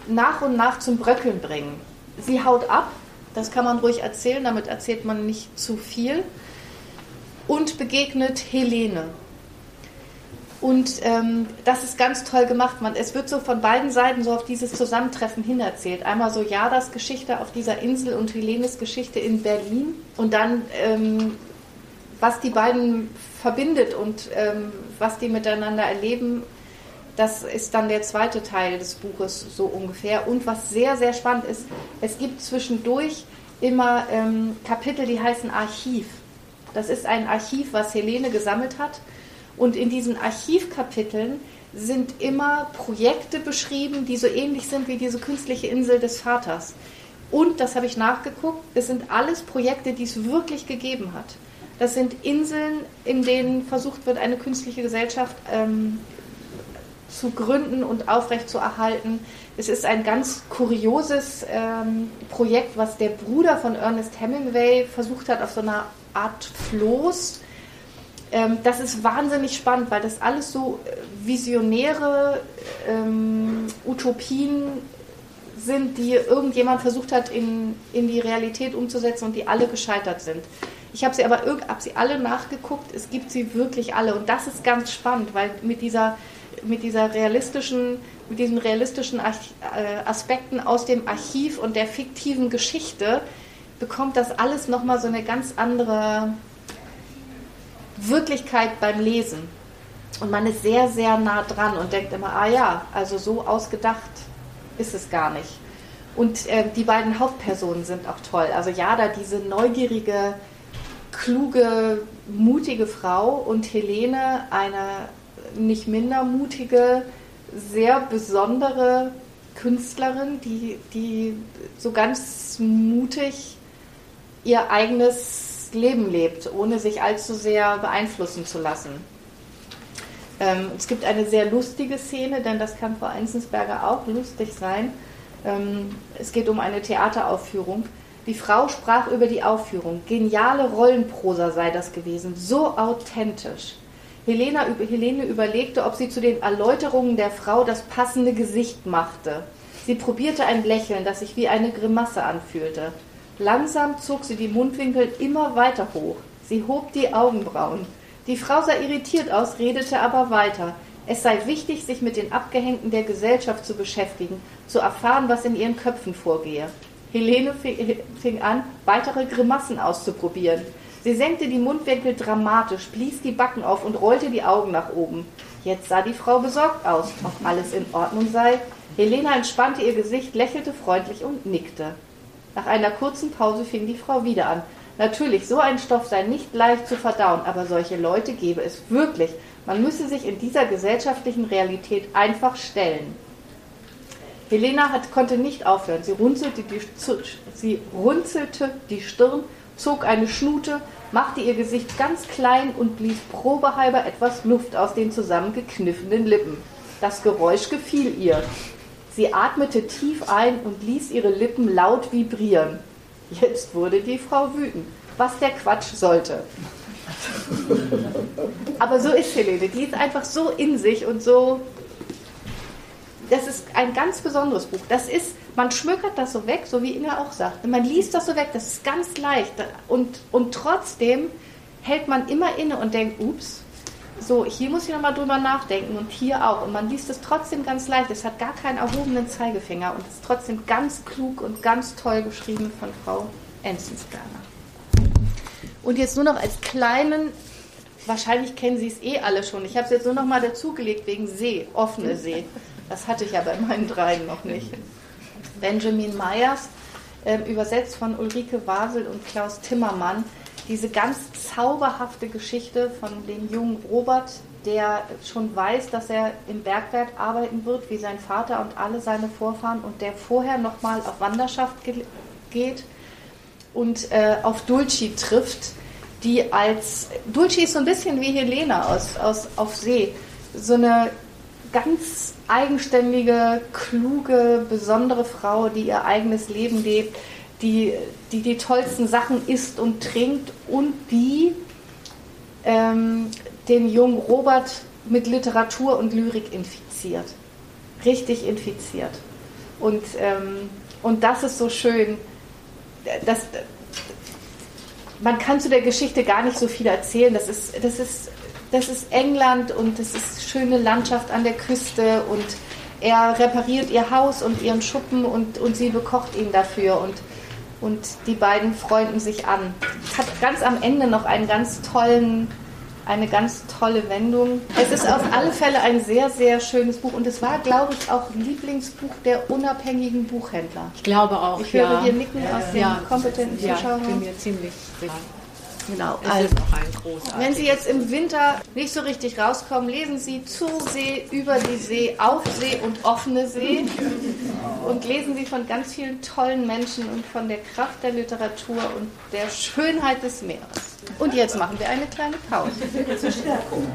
nach und nach zum Bröckeln bringen. Sie haut ab, das kann man ruhig erzählen, damit erzählt man nicht zu viel, und begegnet Helene. Und ähm, das ist ganz toll gemacht. Man, es wird so von beiden Seiten so auf dieses Zusammentreffen hin erzählt. Einmal so Jadas Geschichte auf dieser Insel und Helenes Geschichte in Berlin. Und dann, ähm, was die beiden verbindet und ähm, was die miteinander erleben, das ist dann der zweite Teil des Buches so ungefähr. Und was sehr, sehr spannend ist, es gibt zwischendurch immer ähm, Kapitel, die heißen Archiv. Das ist ein Archiv, was Helene gesammelt hat und in diesen Archivkapiteln sind immer Projekte beschrieben, die so ähnlich sind wie diese künstliche Insel des Vaters. Und, das habe ich nachgeguckt, es sind alles Projekte, die es wirklich gegeben hat. Das sind Inseln, in denen versucht wird, eine künstliche Gesellschaft ähm, zu gründen und aufrechtzuerhalten. Es ist ein ganz kurioses ähm, Projekt, was der Bruder von Ernest Hemingway versucht hat, auf so einer Art Floß. Ähm, das ist wahnsinnig spannend, weil das alles so äh, visionäre ähm, Utopien sind, die irgendjemand versucht hat, in, in die Realität umzusetzen und die alle gescheitert sind. Ich habe sie aber hab sie alle nachgeguckt, es gibt sie wirklich alle. Und das ist ganz spannend, weil mit dieser, mit dieser realistischen, mit diesen realistischen äh, Aspekten aus dem Archiv und der fiktiven Geschichte bekommt das alles nochmal so eine ganz andere Wirklichkeit beim Lesen. Und man ist sehr, sehr nah dran und denkt immer, ah ja, also so ausgedacht ist es gar nicht. Und äh, die beiden Hauptpersonen sind auch toll. Also Jada, diese neugierige, kluge, mutige Frau und Helene, eine nicht minder mutige, sehr besondere Künstlerin, die, die so ganz mutig ihr eigenes Leben lebt, ohne sich allzu sehr beeinflussen zu lassen. Ähm, es gibt eine sehr lustige Szene, denn das kann Frau Einzensberger auch lustig sein. Ähm, es geht um eine Theateraufführung. Die Frau sprach über die Aufführung. Geniale Rollenprosa sei das gewesen, so authentisch. Helena, Helene überlegte, ob sie zu den Erläuterungen der Frau das passende Gesicht machte. Sie probierte ein Lächeln, das sich wie eine Grimasse anfühlte. Langsam zog sie die Mundwinkel immer weiter hoch. Sie hob die Augenbrauen. Die Frau sah irritiert aus, redete aber weiter. Es sei wichtig, sich mit den Abgehängten der Gesellschaft zu beschäftigen, zu erfahren, was in ihren Köpfen vorgehe. Helene fing an, weitere Grimassen auszuprobieren. Sie senkte die Mundwinkel dramatisch, blies die Backen auf und rollte die Augen nach oben. Jetzt sah die Frau besorgt aus, ob alles in Ordnung sei. Helena entspannte ihr Gesicht, lächelte freundlich und nickte. Nach einer kurzen Pause fing die Frau wieder an. Natürlich, so ein Stoff sei nicht leicht zu verdauen, aber solche Leute gäbe es wirklich. Man müsse sich in dieser gesellschaftlichen Realität einfach stellen. Helena hat, konnte nicht aufhören. Sie runzelte, die, sie runzelte die Stirn, zog eine Schnute, machte ihr Gesicht ganz klein und blies probehalber etwas Luft aus den zusammengekniffenen Lippen. Das Geräusch gefiel ihr. Sie atmete tief ein und ließ ihre Lippen laut vibrieren. Jetzt wurde die Frau wütend, was der Quatsch sollte. Aber so ist Helene, die ist einfach so in sich und so. Das ist ein ganz besonderes Buch. Das ist, man schmückert das so weg, so wie Inga auch sagt. Man liest das so weg, das ist ganz leicht. Und, und trotzdem hält man immer inne und denkt, ups, so, hier muss ich nochmal drüber nachdenken und hier auch. Und man liest es trotzdem ganz leicht. Es hat gar keinen erhobenen Zeigefinger und ist trotzdem ganz klug und ganz toll geschrieben von Frau Enzensberger. Und jetzt nur noch als kleinen, wahrscheinlich kennen Sie es eh alle schon. Ich habe es jetzt nur noch mal dazugelegt wegen See, offene See. Das hatte ich ja bei meinen dreien noch nicht. Benjamin Meyers, äh, übersetzt von Ulrike Wasel und Klaus Timmermann diese ganz zauberhafte Geschichte von dem jungen Robert, der schon weiß, dass er im Bergwerk arbeiten wird, wie sein Vater und alle seine Vorfahren, und der vorher nochmal auf Wanderschaft geht und äh, auf Dulci trifft, die als Dulci ist so ein bisschen wie Helena aus, aus auf See, so eine ganz eigenständige, kluge, besondere Frau, die ihr eigenes Leben lebt, die, die die tollsten Sachen isst und trinkt und die ähm, den jungen Robert mit Literatur und Lyrik infiziert. Richtig infiziert. Und, ähm, und das ist so schön. Das, man kann zu der Geschichte gar nicht so viel erzählen. Das ist, das ist, das ist England und das ist schöne Landschaft an der Küste und er repariert ihr Haus und ihren Schuppen und, und sie bekocht ihn dafür. Und und die beiden freunden sich an. Es hat ganz am Ende noch einen ganz tollen, eine ganz tolle Wendung. Es ist auf alle Fälle ein sehr, sehr schönes Buch und es war, glaube ich, auch Lieblingsbuch der unabhängigen Buchhändler. Ich glaube auch. Ich höre ja. hier Nicken aus den ja. kompetenten Zuschauern. Ja, ich bin mir ziemlich sicher. Genau. Es also. Wenn Sie jetzt im Winter nicht so richtig rauskommen, lesen Sie zur See, über die See, auf See und offene See und lesen Sie von ganz vielen tollen Menschen und von der Kraft der Literatur und der Schönheit des Meeres. Und jetzt machen wir eine kleine Pause zur Stärkung.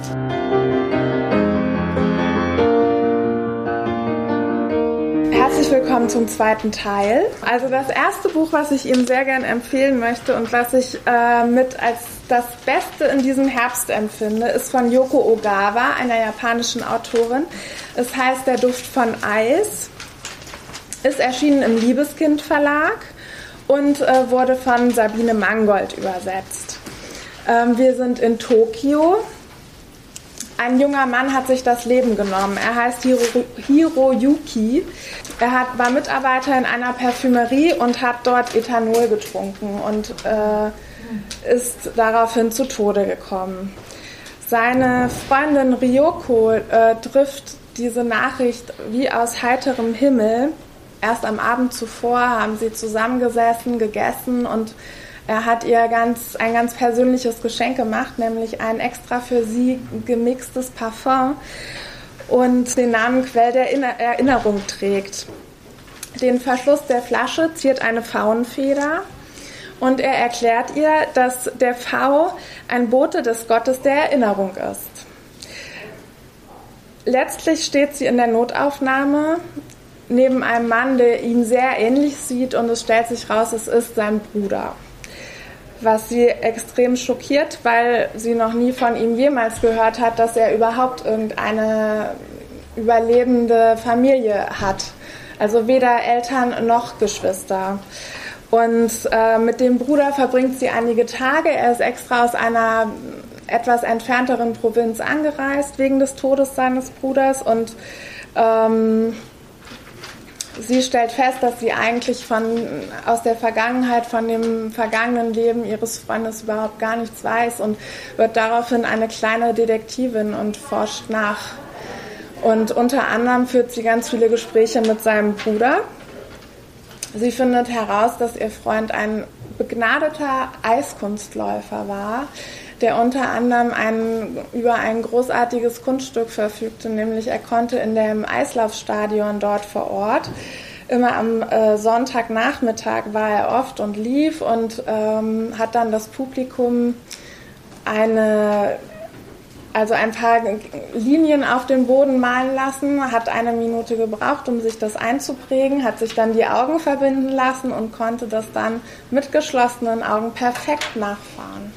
Herzlich willkommen zum zweiten Teil. Also das erste Buch, was ich Ihnen sehr gerne empfehlen möchte und was ich äh, mit als das Beste in diesem Herbst empfinde, ist von Yoko Ogawa, einer japanischen Autorin. Es heißt Der Duft von Eis, ist erschienen im Liebeskind Verlag und äh, wurde von Sabine Mangold übersetzt. Ähm, wir sind in Tokio ein junger Mann hat sich das Leben genommen. Er heißt Hiro, Hiroyuki. Er hat, war Mitarbeiter in einer Parfümerie und hat dort Ethanol getrunken und äh, ist daraufhin zu Tode gekommen. Seine Freundin Ryoko äh, trifft diese Nachricht wie aus heiterem Himmel. Erst am Abend zuvor haben sie zusammengesessen, gegessen und er hat ihr ganz, ein ganz persönliches Geschenk gemacht, nämlich ein extra für sie gemixtes Parfum und den Namen Quell der Erinnerung trägt. Den Verschluss der Flasche ziert eine Faunfeder und er erklärt ihr, dass der V ein Bote des Gottes der Erinnerung ist. Letztlich steht sie in der Notaufnahme neben einem Mann, der ihn sehr ähnlich sieht und es stellt sich raus, es ist sein Bruder. Was sie extrem schockiert, weil sie noch nie von ihm jemals gehört hat, dass er überhaupt irgendeine überlebende Familie hat. Also weder Eltern noch Geschwister. Und äh, mit dem Bruder verbringt sie einige Tage. Er ist extra aus einer etwas entfernteren Provinz angereist wegen des Todes seines Bruders und ähm, sie stellt fest, dass sie eigentlich von, aus der Vergangenheit, von dem vergangenen Leben ihres Freundes überhaupt gar nichts weiß und wird daraufhin eine kleine Detektivin und forscht nach. Und unter anderem führt sie ganz viele Gespräche mit seinem Bruder Sie findet heraus, dass ihr Freund ein begnadeter Eiskunstläufer war, der unter anderem ein, über ein großartiges Kunststück verfügte, nämlich er konnte in dem Eislaufstadion dort vor Ort immer am äh, Sonntagnachmittag war er oft und lief und ähm, hat dann das Publikum eine also ein paar Linien auf den Boden malen lassen, hat eine Minute gebraucht, um sich das einzuprägen, hat sich dann die Augen verbinden lassen und konnte das dann mit geschlossenen Augen perfekt nachfahren.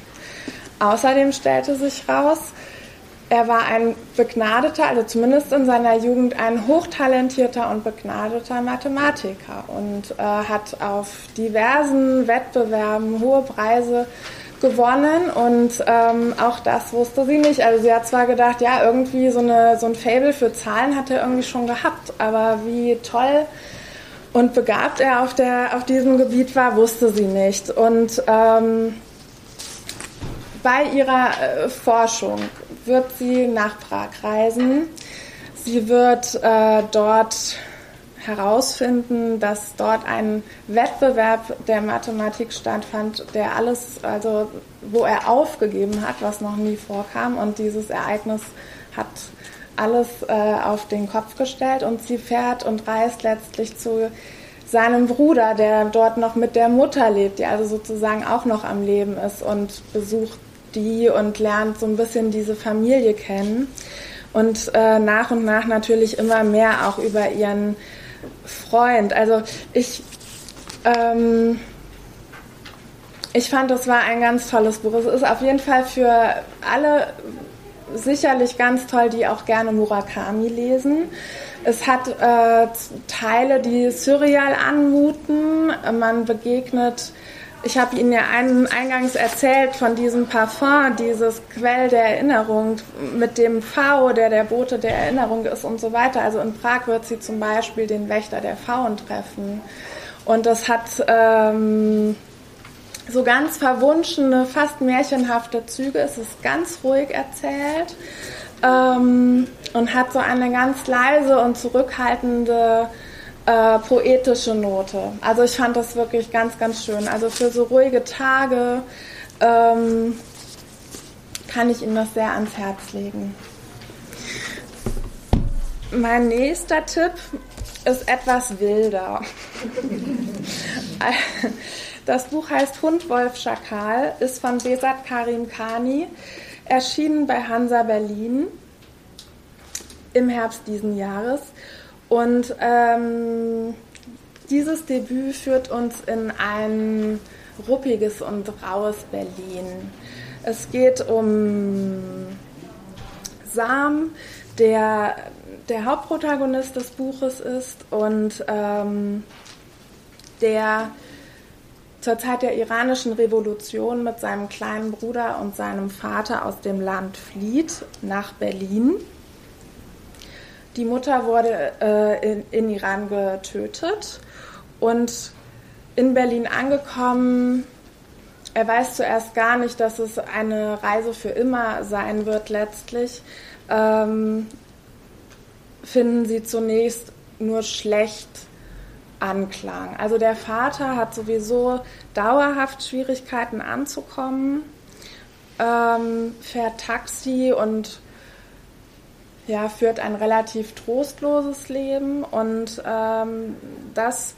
Außerdem stellte sich raus, er war ein begnadeter, also zumindest in seiner Jugend ein hochtalentierter und begnadeter Mathematiker und äh, hat auf diversen Wettbewerben hohe Preise gewonnen und ähm, auch das wusste sie nicht. Also sie hat zwar gedacht, ja, irgendwie so, eine, so ein Fable für Zahlen hat er irgendwie schon gehabt, aber wie toll und begabt er auf, der, auf diesem Gebiet war, wusste sie nicht. Und ähm, bei ihrer äh, Forschung wird sie nach Prag reisen. Sie wird äh, dort herausfinden, dass dort ein Wettbewerb der Mathematik stattfand, der alles, also wo er aufgegeben hat, was noch nie vorkam. Und dieses Ereignis hat alles äh, auf den Kopf gestellt und sie fährt und reist letztlich zu seinem Bruder, der dort noch mit der Mutter lebt, die also sozusagen auch noch am Leben ist und besucht die und lernt so ein bisschen diese Familie kennen und äh, nach und nach natürlich immer mehr auch über ihren Freund. Also ich, ähm, ich fand, das war ein ganz tolles Buch. Es ist auf jeden Fall für alle sicherlich ganz toll, die auch gerne Murakami lesen. Es hat äh, Teile, die surreal anmuten. Man begegnet ich habe Ihnen ja eingangs erzählt von diesem Parfum, dieses Quell der Erinnerung mit dem V, der der Bote der Erinnerung ist und so weiter. Also in Prag wird sie zum Beispiel den Wächter der Pfauen treffen. Und das hat ähm, so ganz verwunschene, fast märchenhafte Züge. Es ist ganz ruhig erzählt ähm, und hat so eine ganz leise und zurückhaltende äh, poetische Note. Also ich fand das wirklich ganz, ganz schön. Also für so ruhige Tage ähm, kann ich Ihnen das sehr ans Herz legen. Mein nächster Tipp ist etwas wilder. Das Buch heißt Hund, Wolf, Schakal, ist von Besat Karim Kani, erschienen bei Hansa Berlin im Herbst diesen Jahres. Und ähm, dieses Debüt führt uns in ein ruppiges und raues Berlin. Es geht um Sam, der der Hauptprotagonist des Buches ist und ähm, der zur Zeit der iranischen Revolution mit seinem kleinen Bruder und seinem Vater aus dem Land flieht nach Berlin die Mutter wurde äh, in, in Iran getötet und in Berlin angekommen er weiß zuerst gar nicht, dass es eine Reise für immer sein wird letztlich. Ähm, finden sie zunächst nur schlecht Anklang. Also der Vater hat sowieso dauerhaft Schwierigkeiten anzukommen, ähm, fährt Taxi und ja, führt ein relativ trostloses Leben und ähm, das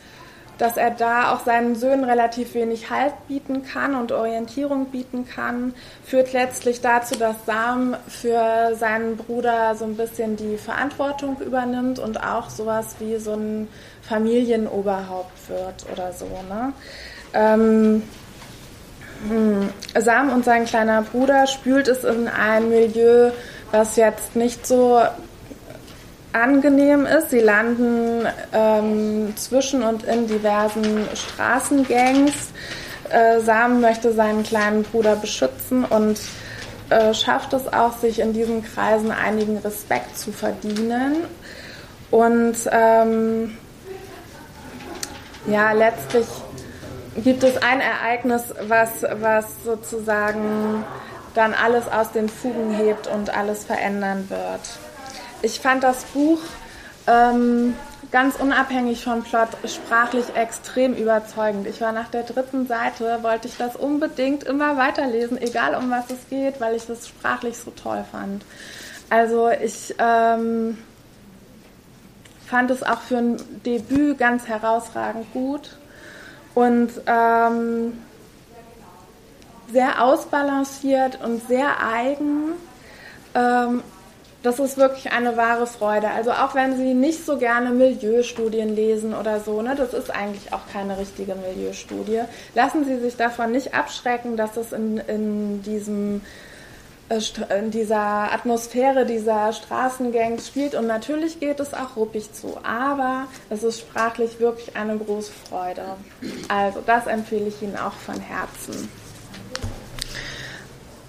dass er da auch seinen Söhnen relativ wenig Halt bieten kann und Orientierung bieten kann, führt letztlich dazu, dass Sam für seinen Bruder so ein bisschen die Verantwortung übernimmt und auch sowas wie so ein Familienoberhaupt wird oder so. Ne? Ähm, hm, Sam und sein kleiner Bruder spült es in ein Milieu, was jetzt nicht so angenehm ist. Sie landen ähm, zwischen und in diversen Straßengangs. Äh, Sam möchte seinen kleinen Bruder beschützen und äh, schafft es auch, sich in diesen Kreisen einigen Respekt zu verdienen. Und ähm, ja, letztlich gibt es ein Ereignis, was, was sozusagen dann alles aus den Fugen hebt und alles verändern wird ich fand das Buch ähm, ganz unabhängig vom Plot sprachlich extrem überzeugend. Ich war nach der dritten Seite, wollte ich das unbedingt immer weiterlesen, egal um was es geht, weil ich das sprachlich so toll fand. Also ich ähm, fand es auch für ein Debüt ganz herausragend gut und ähm, sehr ausbalanciert und sehr eigen. Ähm, das ist wirklich eine wahre Freude. Also auch wenn Sie nicht so gerne Milieustudien lesen oder so, ne, das ist eigentlich auch keine richtige Milieustudie. Lassen Sie sich davon nicht abschrecken, dass es in, in diesem äh, in dieser Atmosphäre dieser Straßengangs spielt und natürlich geht es auch ruppig zu, aber es ist sprachlich wirklich eine große Freude. Also das empfehle ich Ihnen auch von Herzen.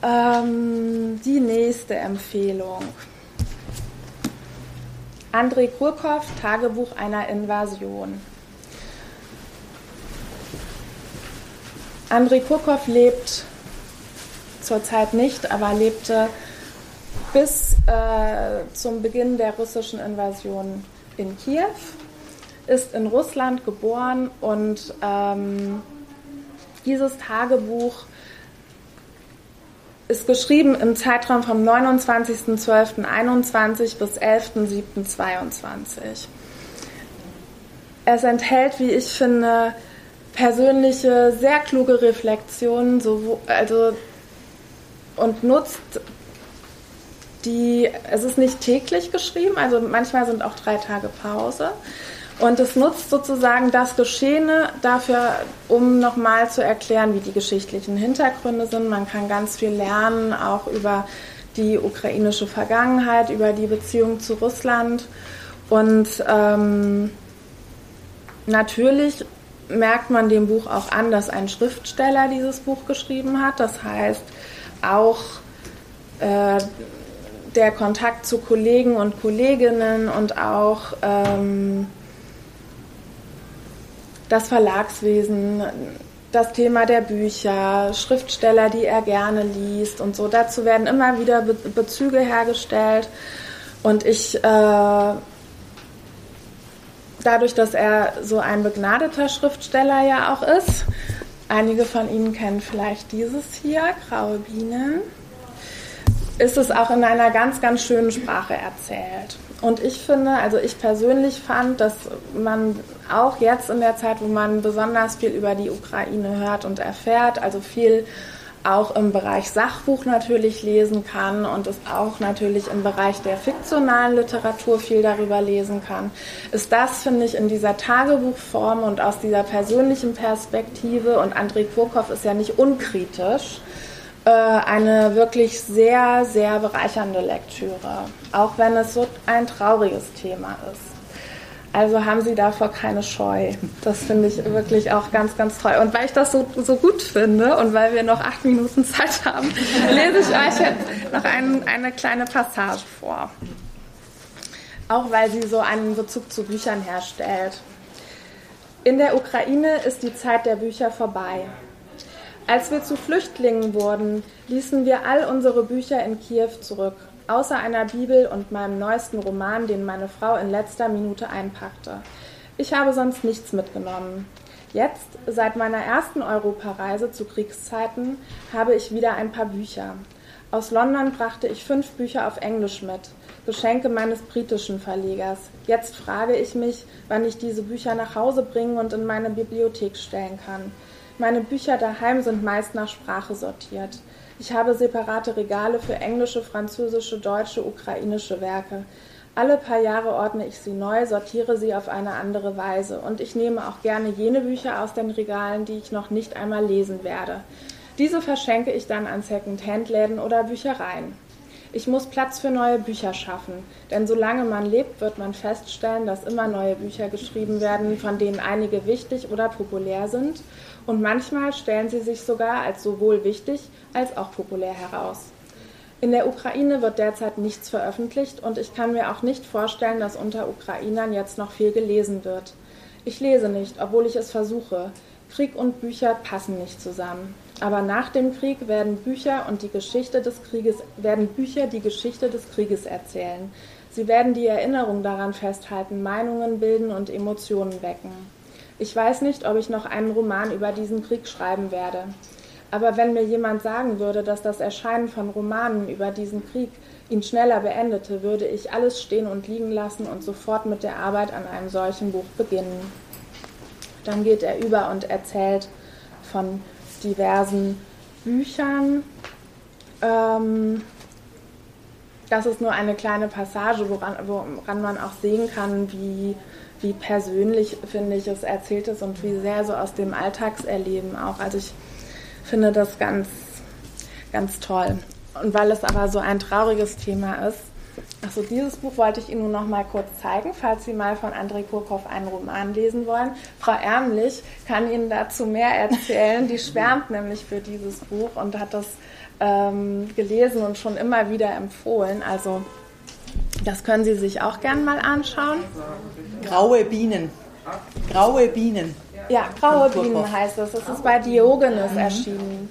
Ähm, die nächste Empfehlung. Andrei Kurkov, Tagebuch einer Invasion. Andrei Kurkov lebt zurzeit nicht, aber lebte bis äh, zum Beginn der russischen Invasion in Kiew, ist in Russland geboren und ähm, dieses Tagebuch ist geschrieben im Zeitraum vom 29.12.21 bis 11.07.22. Es enthält, wie ich finde, persönliche, sehr kluge Reflexionen so, also, und nutzt die, es ist nicht täglich geschrieben, also manchmal sind auch drei Tage Pause, und es nutzt sozusagen das Geschehene dafür, um nochmal zu erklären, wie die geschichtlichen Hintergründe sind. Man kann ganz viel lernen, auch über die ukrainische Vergangenheit, über die Beziehung zu Russland. Und ähm, natürlich merkt man dem Buch auch an, dass ein Schriftsteller dieses Buch geschrieben hat. Das heißt, auch äh, der Kontakt zu Kollegen und Kolleginnen und auch ähm, das Verlagswesen, das Thema der Bücher, Schriftsteller, die er gerne liest und so. Dazu werden immer wieder Be Bezüge hergestellt. Und ich, äh, dadurch, dass er so ein begnadeter Schriftsteller ja auch ist, einige von Ihnen kennen vielleicht dieses hier, Graue Bienen, ist es auch in einer ganz, ganz schönen Sprache erzählt. Und ich finde, also ich persönlich fand, dass man auch jetzt in der Zeit, wo man besonders viel über die Ukraine hört und erfährt, also viel auch im Bereich Sachbuch natürlich lesen kann und es auch natürlich im Bereich der fiktionalen Literatur viel darüber lesen kann, ist das, finde ich, in dieser Tagebuchform und aus dieser persönlichen Perspektive, und Andrei Kurkov ist ja nicht unkritisch, äh, eine wirklich sehr, sehr bereichernde Lektüre, auch wenn es so ein trauriges Thema ist. Also haben Sie davor keine Scheu. Das finde ich wirklich auch ganz, ganz toll. Und weil ich das so, so gut finde und weil wir noch acht Minuten Zeit haben, lese ich euch jetzt noch ein, eine kleine Passage vor. Auch weil sie so einen Bezug zu Büchern herstellt. In der Ukraine ist die Zeit der Bücher vorbei. Als wir zu Flüchtlingen wurden, ließen wir all unsere Bücher in Kiew zurück, außer einer Bibel und meinem neuesten Roman, den meine Frau in letzter Minute einpackte. Ich habe sonst nichts mitgenommen. Jetzt, seit meiner ersten Europareise zu Kriegszeiten, habe ich wieder ein paar Bücher. Aus London brachte ich fünf Bücher auf Englisch mit, Geschenke meines britischen Verlegers. Jetzt frage ich mich, wann ich diese Bücher nach Hause bringen und in meine Bibliothek stellen kann. Meine Bücher daheim sind meist nach Sprache sortiert. Ich habe separate Regale für englische, französische, deutsche, ukrainische Werke. Alle paar Jahre ordne ich sie neu, sortiere sie auf eine andere Weise und ich nehme auch gerne jene Bücher aus den Regalen, die ich noch nicht einmal lesen werde. Diese verschenke ich dann an Second-Hand-Läden oder Büchereien. Ich muss Platz für neue Bücher schaffen, denn solange man lebt, wird man feststellen, dass immer neue Bücher geschrieben werden, von denen einige wichtig oder populär sind, und manchmal stellen sie sich sogar als sowohl wichtig als auch populär heraus. In der Ukraine wird derzeit nichts veröffentlicht und ich kann mir auch nicht vorstellen, dass unter Ukrainern jetzt noch viel gelesen wird. Ich lese nicht, obwohl ich es versuche. Krieg und Bücher passen nicht zusammen. Aber nach dem Krieg werden Bücher und die Geschichte des Krieges werden Bücher die Geschichte des Krieges erzählen. Sie werden die Erinnerung daran festhalten, Meinungen bilden und Emotionen wecken. Ich weiß nicht, ob ich noch einen Roman über diesen Krieg schreiben werde. Aber wenn mir jemand sagen würde, dass das Erscheinen von Romanen über diesen Krieg ihn schneller beendete, würde ich alles stehen und liegen lassen und sofort mit der Arbeit an einem solchen Buch beginnen. Dann geht er über und erzählt von diversen Büchern. Ähm, das ist nur eine kleine Passage, woran, woran man auch sehen kann, wie, wie persönlich, finde ich, es erzählt ist und wie sehr so aus dem Alltagserleben auch. Also ich finde das ganz, ganz toll. Und weil es aber so ein trauriges Thema ist, also dieses Buch wollte ich Ihnen nur noch mal kurz zeigen, falls Sie mal von André Kurkow einen Roman lesen wollen. Frau Ärmlich kann Ihnen dazu mehr erzählen. Die schwärmt nämlich für dieses Buch und hat das ähm, gelesen und schon immer wieder empfohlen. Also das können Sie sich auch gern mal anschauen. Graue Bienen. Graue Bienen. Ja, Graue Bienen heißt es. Es ist bei Diogenes mhm. erschienen.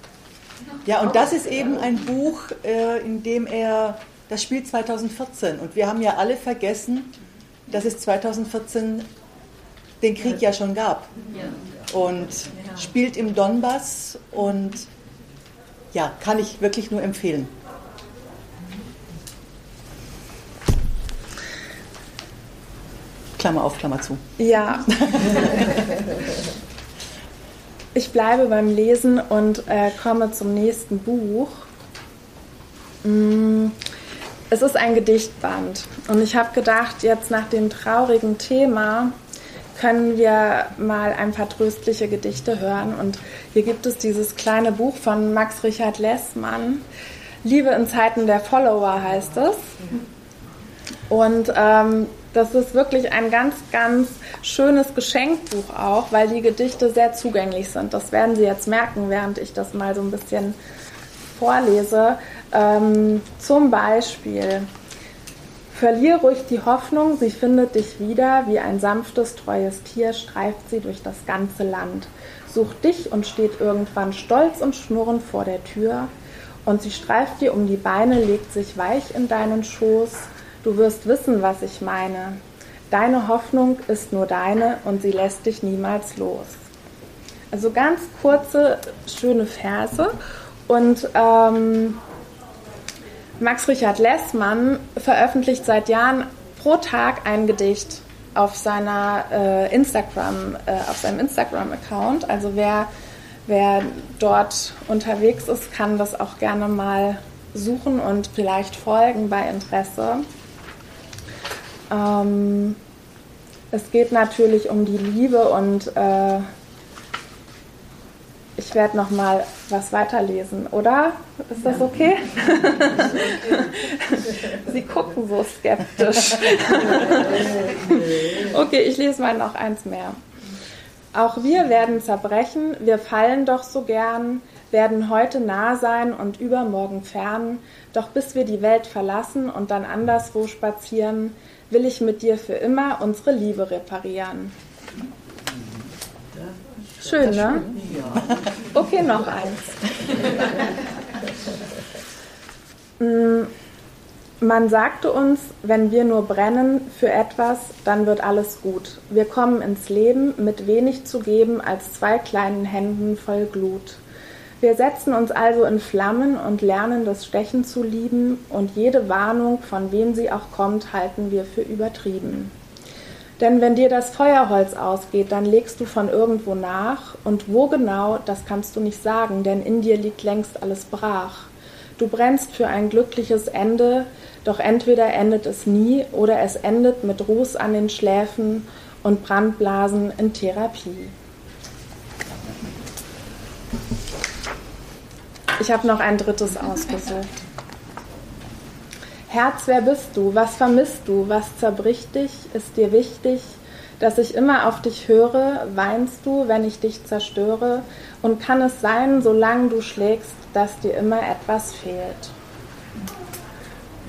Ja, und das ist eben ein Buch, äh, in dem er das spielt 2014 und wir haben ja alle vergessen, dass es 2014 den Krieg ja schon gab und spielt im Donbass und ja, kann ich wirklich nur empfehlen. Klammer auf, Klammer zu. Ja. ich bleibe beim Lesen und äh, komme zum nächsten Buch. Mm, es ist ein Gedichtband. Und ich habe gedacht, jetzt nach dem traurigen Thema können wir mal ein paar tröstliche Gedichte hören. Und hier gibt es dieses kleine Buch von Max Richard Lessmann. Liebe in Zeiten der Follower heißt es. Und ähm, das ist wirklich ein ganz, ganz schönes Geschenkbuch auch, weil die Gedichte sehr zugänglich sind. Das werden Sie jetzt merken, während ich das mal so ein bisschen vorlese. Ähm, zum Beispiel, verlier ruhig die Hoffnung, sie findet dich wieder, wie ein sanftes, treues Tier streift sie durch das ganze Land. Sucht dich und steht irgendwann stolz und schnurrend vor der Tür. Und sie streift dir um die Beine, legt sich weich in deinen Schoß. Du wirst wissen, was ich meine. Deine Hoffnung ist nur deine und sie lässt dich niemals los. Also ganz kurze, schöne Verse. Und ähm, Max Richard Lessmann veröffentlicht seit Jahren pro Tag ein Gedicht auf seiner äh, Instagram, äh, auf seinem Instagram-Account. Also wer, wer dort unterwegs ist, kann das auch gerne mal suchen und vielleicht folgen bei Interesse. Ähm, es geht natürlich um die Liebe und äh, ich werde noch mal was weiterlesen, oder? Ist das okay? Sie gucken so skeptisch. okay, ich lese mal noch eins mehr. Auch wir werden zerbrechen, wir fallen doch so gern, werden heute nah sein und übermorgen fern, doch bis wir die Welt verlassen und dann anderswo spazieren, will ich mit dir für immer unsere Liebe reparieren. Schön, ne? Okay. Noch eins. Mm, man sagte uns, wenn wir nur brennen für etwas, dann wird alles gut. Wir kommen ins Leben mit wenig zu geben als zwei kleinen Händen voll Glut. Wir setzen uns also in Flammen und lernen das Stechen zu lieben, und jede Warnung, von wem sie auch kommt, halten wir für übertrieben. Denn wenn dir das Feuerholz ausgeht, dann legst du von irgendwo nach, und wo genau, das kannst du nicht sagen, denn in dir liegt längst alles brach. Du brennst für ein glückliches Ende, doch entweder endet es nie oder es endet mit Ruß an den Schläfen und Brandblasen in Therapie. Ich habe noch ein drittes ausgesucht. Herz, wer bist du? Was vermisst du? Was zerbricht dich? Ist dir wichtig, dass ich immer auf dich höre? Weinst du, wenn ich dich zerstöre? Und kann es sein, solange du schlägst, dass dir immer etwas fehlt?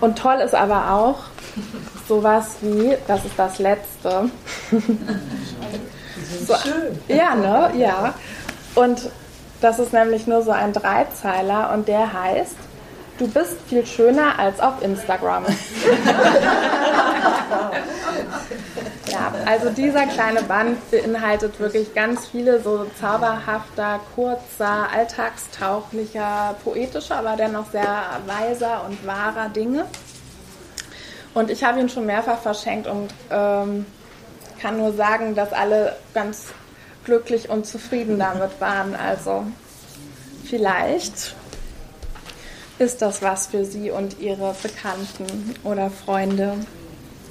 Und toll ist aber auch sowas wie, das ist das Letzte. so, ja, ne? Ja. Und das ist nämlich nur so ein Dreizeiler und der heißt, du bist viel schöner als auf Instagram. ja, also dieser kleine Band beinhaltet wirklich ganz viele so zauberhafter, kurzer, alltagstauglicher, poetischer, aber dennoch sehr weiser und wahrer Dinge. Und ich habe ihn schon mehrfach verschenkt und ähm, kann nur sagen, dass alle ganz glücklich und zufrieden damit waren. Also vielleicht ist das was für Sie und Ihre Bekannten oder Freunde.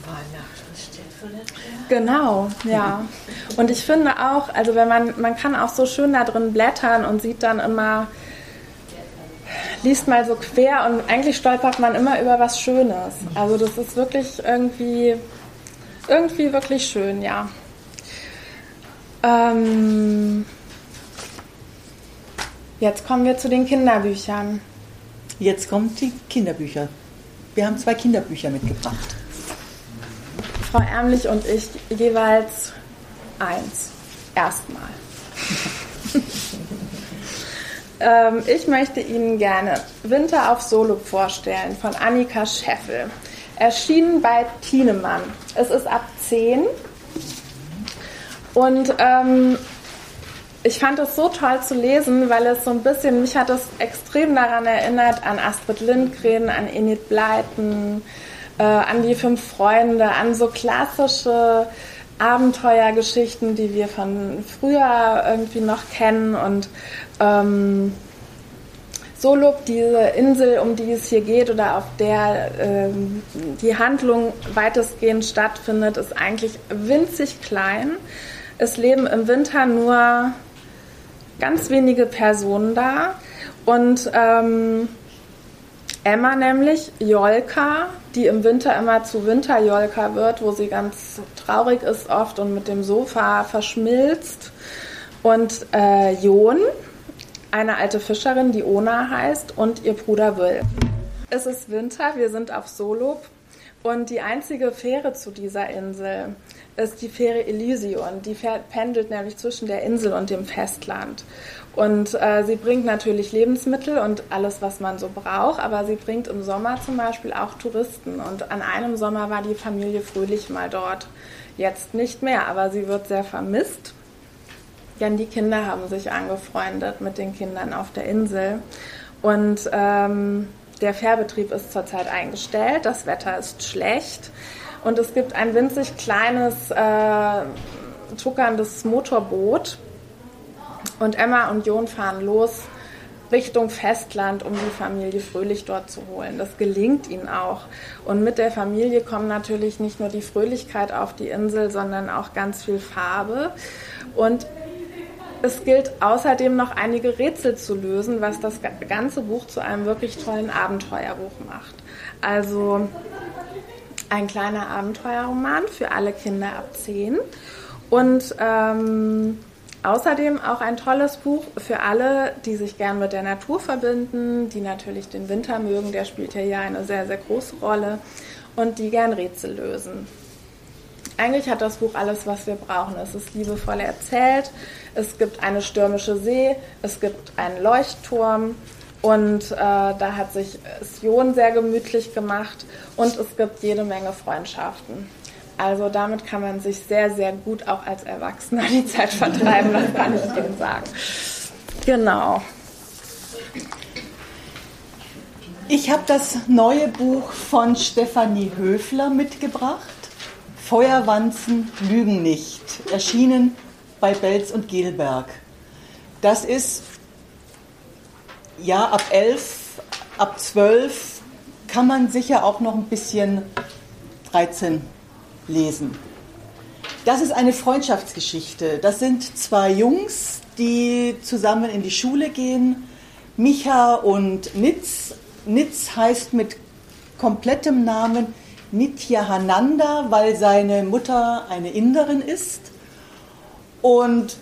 Weihnachten steht für das Genau, ja. Und ich finde auch, also wenn man, man kann auch so schön da drin blättern und sieht dann immer, liest mal so quer und eigentlich stolpert man immer über was Schönes. Also das ist wirklich irgendwie, irgendwie wirklich schön, ja. Ähm, jetzt kommen wir zu den Kinderbüchern. Jetzt kommen die Kinderbücher. Wir haben zwei Kinderbücher mitgebracht. Frau Ärmlich und ich jeweils eins. Erstmal. ähm, ich möchte Ihnen gerne Winter auf Solo vorstellen von Annika Scheffel. Erschienen bei Tienemann. Es ist ab 10 und ähm, ich fand es so toll zu lesen, weil es so ein bisschen, mich hat es extrem daran erinnert, an Astrid Lindgren, an Enid Blyton, äh, an die fünf Freunde, an so klassische Abenteuergeschichten, die wir von früher irgendwie noch kennen und ähm, Solub, diese Insel, um die es hier geht oder auf der ähm, die Handlung weitestgehend stattfindet, ist eigentlich winzig klein. Es leben im Winter nur ganz wenige Personen da. Und ähm, Emma nämlich, Jolka, die im Winter immer zu Winterjolka wird, wo sie ganz traurig ist oft und mit dem Sofa verschmilzt. Und äh, Jon, eine alte Fischerin, die Ona heißt, und ihr Bruder Will. Es ist Winter, wir sind auf Solob und die einzige Fähre zu dieser Insel ist die Fähre Elysion. Die pendelt nämlich zwischen der Insel und dem Festland. Und äh, sie bringt natürlich Lebensmittel und alles, was man so braucht, aber sie bringt im Sommer zum Beispiel auch Touristen. Und an einem Sommer war die Familie Fröhlich mal dort. Jetzt nicht mehr, aber sie wird sehr vermisst. Denn die Kinder haben sich angefreundet mit den Kindern auf der Insel. Und ähm, der Fährbetrieb ist zurzeit eingestellt, das Wetter ist schlecht. Und es gibt ein winzig kleines, äh, tuckerndes Motorboot. Und Emma und Jon fahren los Richtung Festland, um die Familie Fröhlich dort zu holen. Das gelingt ihnen auch. Und mit der Familie kommt natürlich nicht nur die Fröhlichkeit auf die Insel, sondern auch ganz viel Farbe. Und es gilt außerdem noch einige Rätsel zu lösen, was das ganze Buch zu einem wirklich tollen Abenteuerbuch macht. Also ein kleiner Abenteuerroman für alle Kinder ab 10 und ähm, außerdem auch ein tolles Buch für alle, die sich gern mit der Natur verbinden, die natürlich den Winter mögen, der spielt ja hier eine sehr, sehr große Rolle und die gern Rätsel lösen. eigentlich hat das Buch alles, was wir brauchen. Es ist liebevoll erzählt, es gibt eine stürmische See, es gibt einen Leuchtturm und äh, da hat sich Sion sehr gemütlich gemacht und es gibt jede Menge Freundschaften. Also damit kann man sich sehr, sehr gut auch als Erwachsener die Zeit vertreiben, das kann ich Ihnen sagen. Genau. Ich habe das neue Buch von Stefanie Höfler mitgebracht. Feuerwanzen lügen nicht. Erschienen bei Belz und Gelberg. Das ist ja ab elf, ab zwölf kann man sicher auch noch ein bisschen 13 lesen. Das ist eine Freundschaftsgeschichte. Das sind zwei Jungs, die zusammen in die Schule gehen. Micha und Nitz. Nitz heißt mit komplettem Namen Nityahananda, weil seine Mutter eine Inderin ist. Und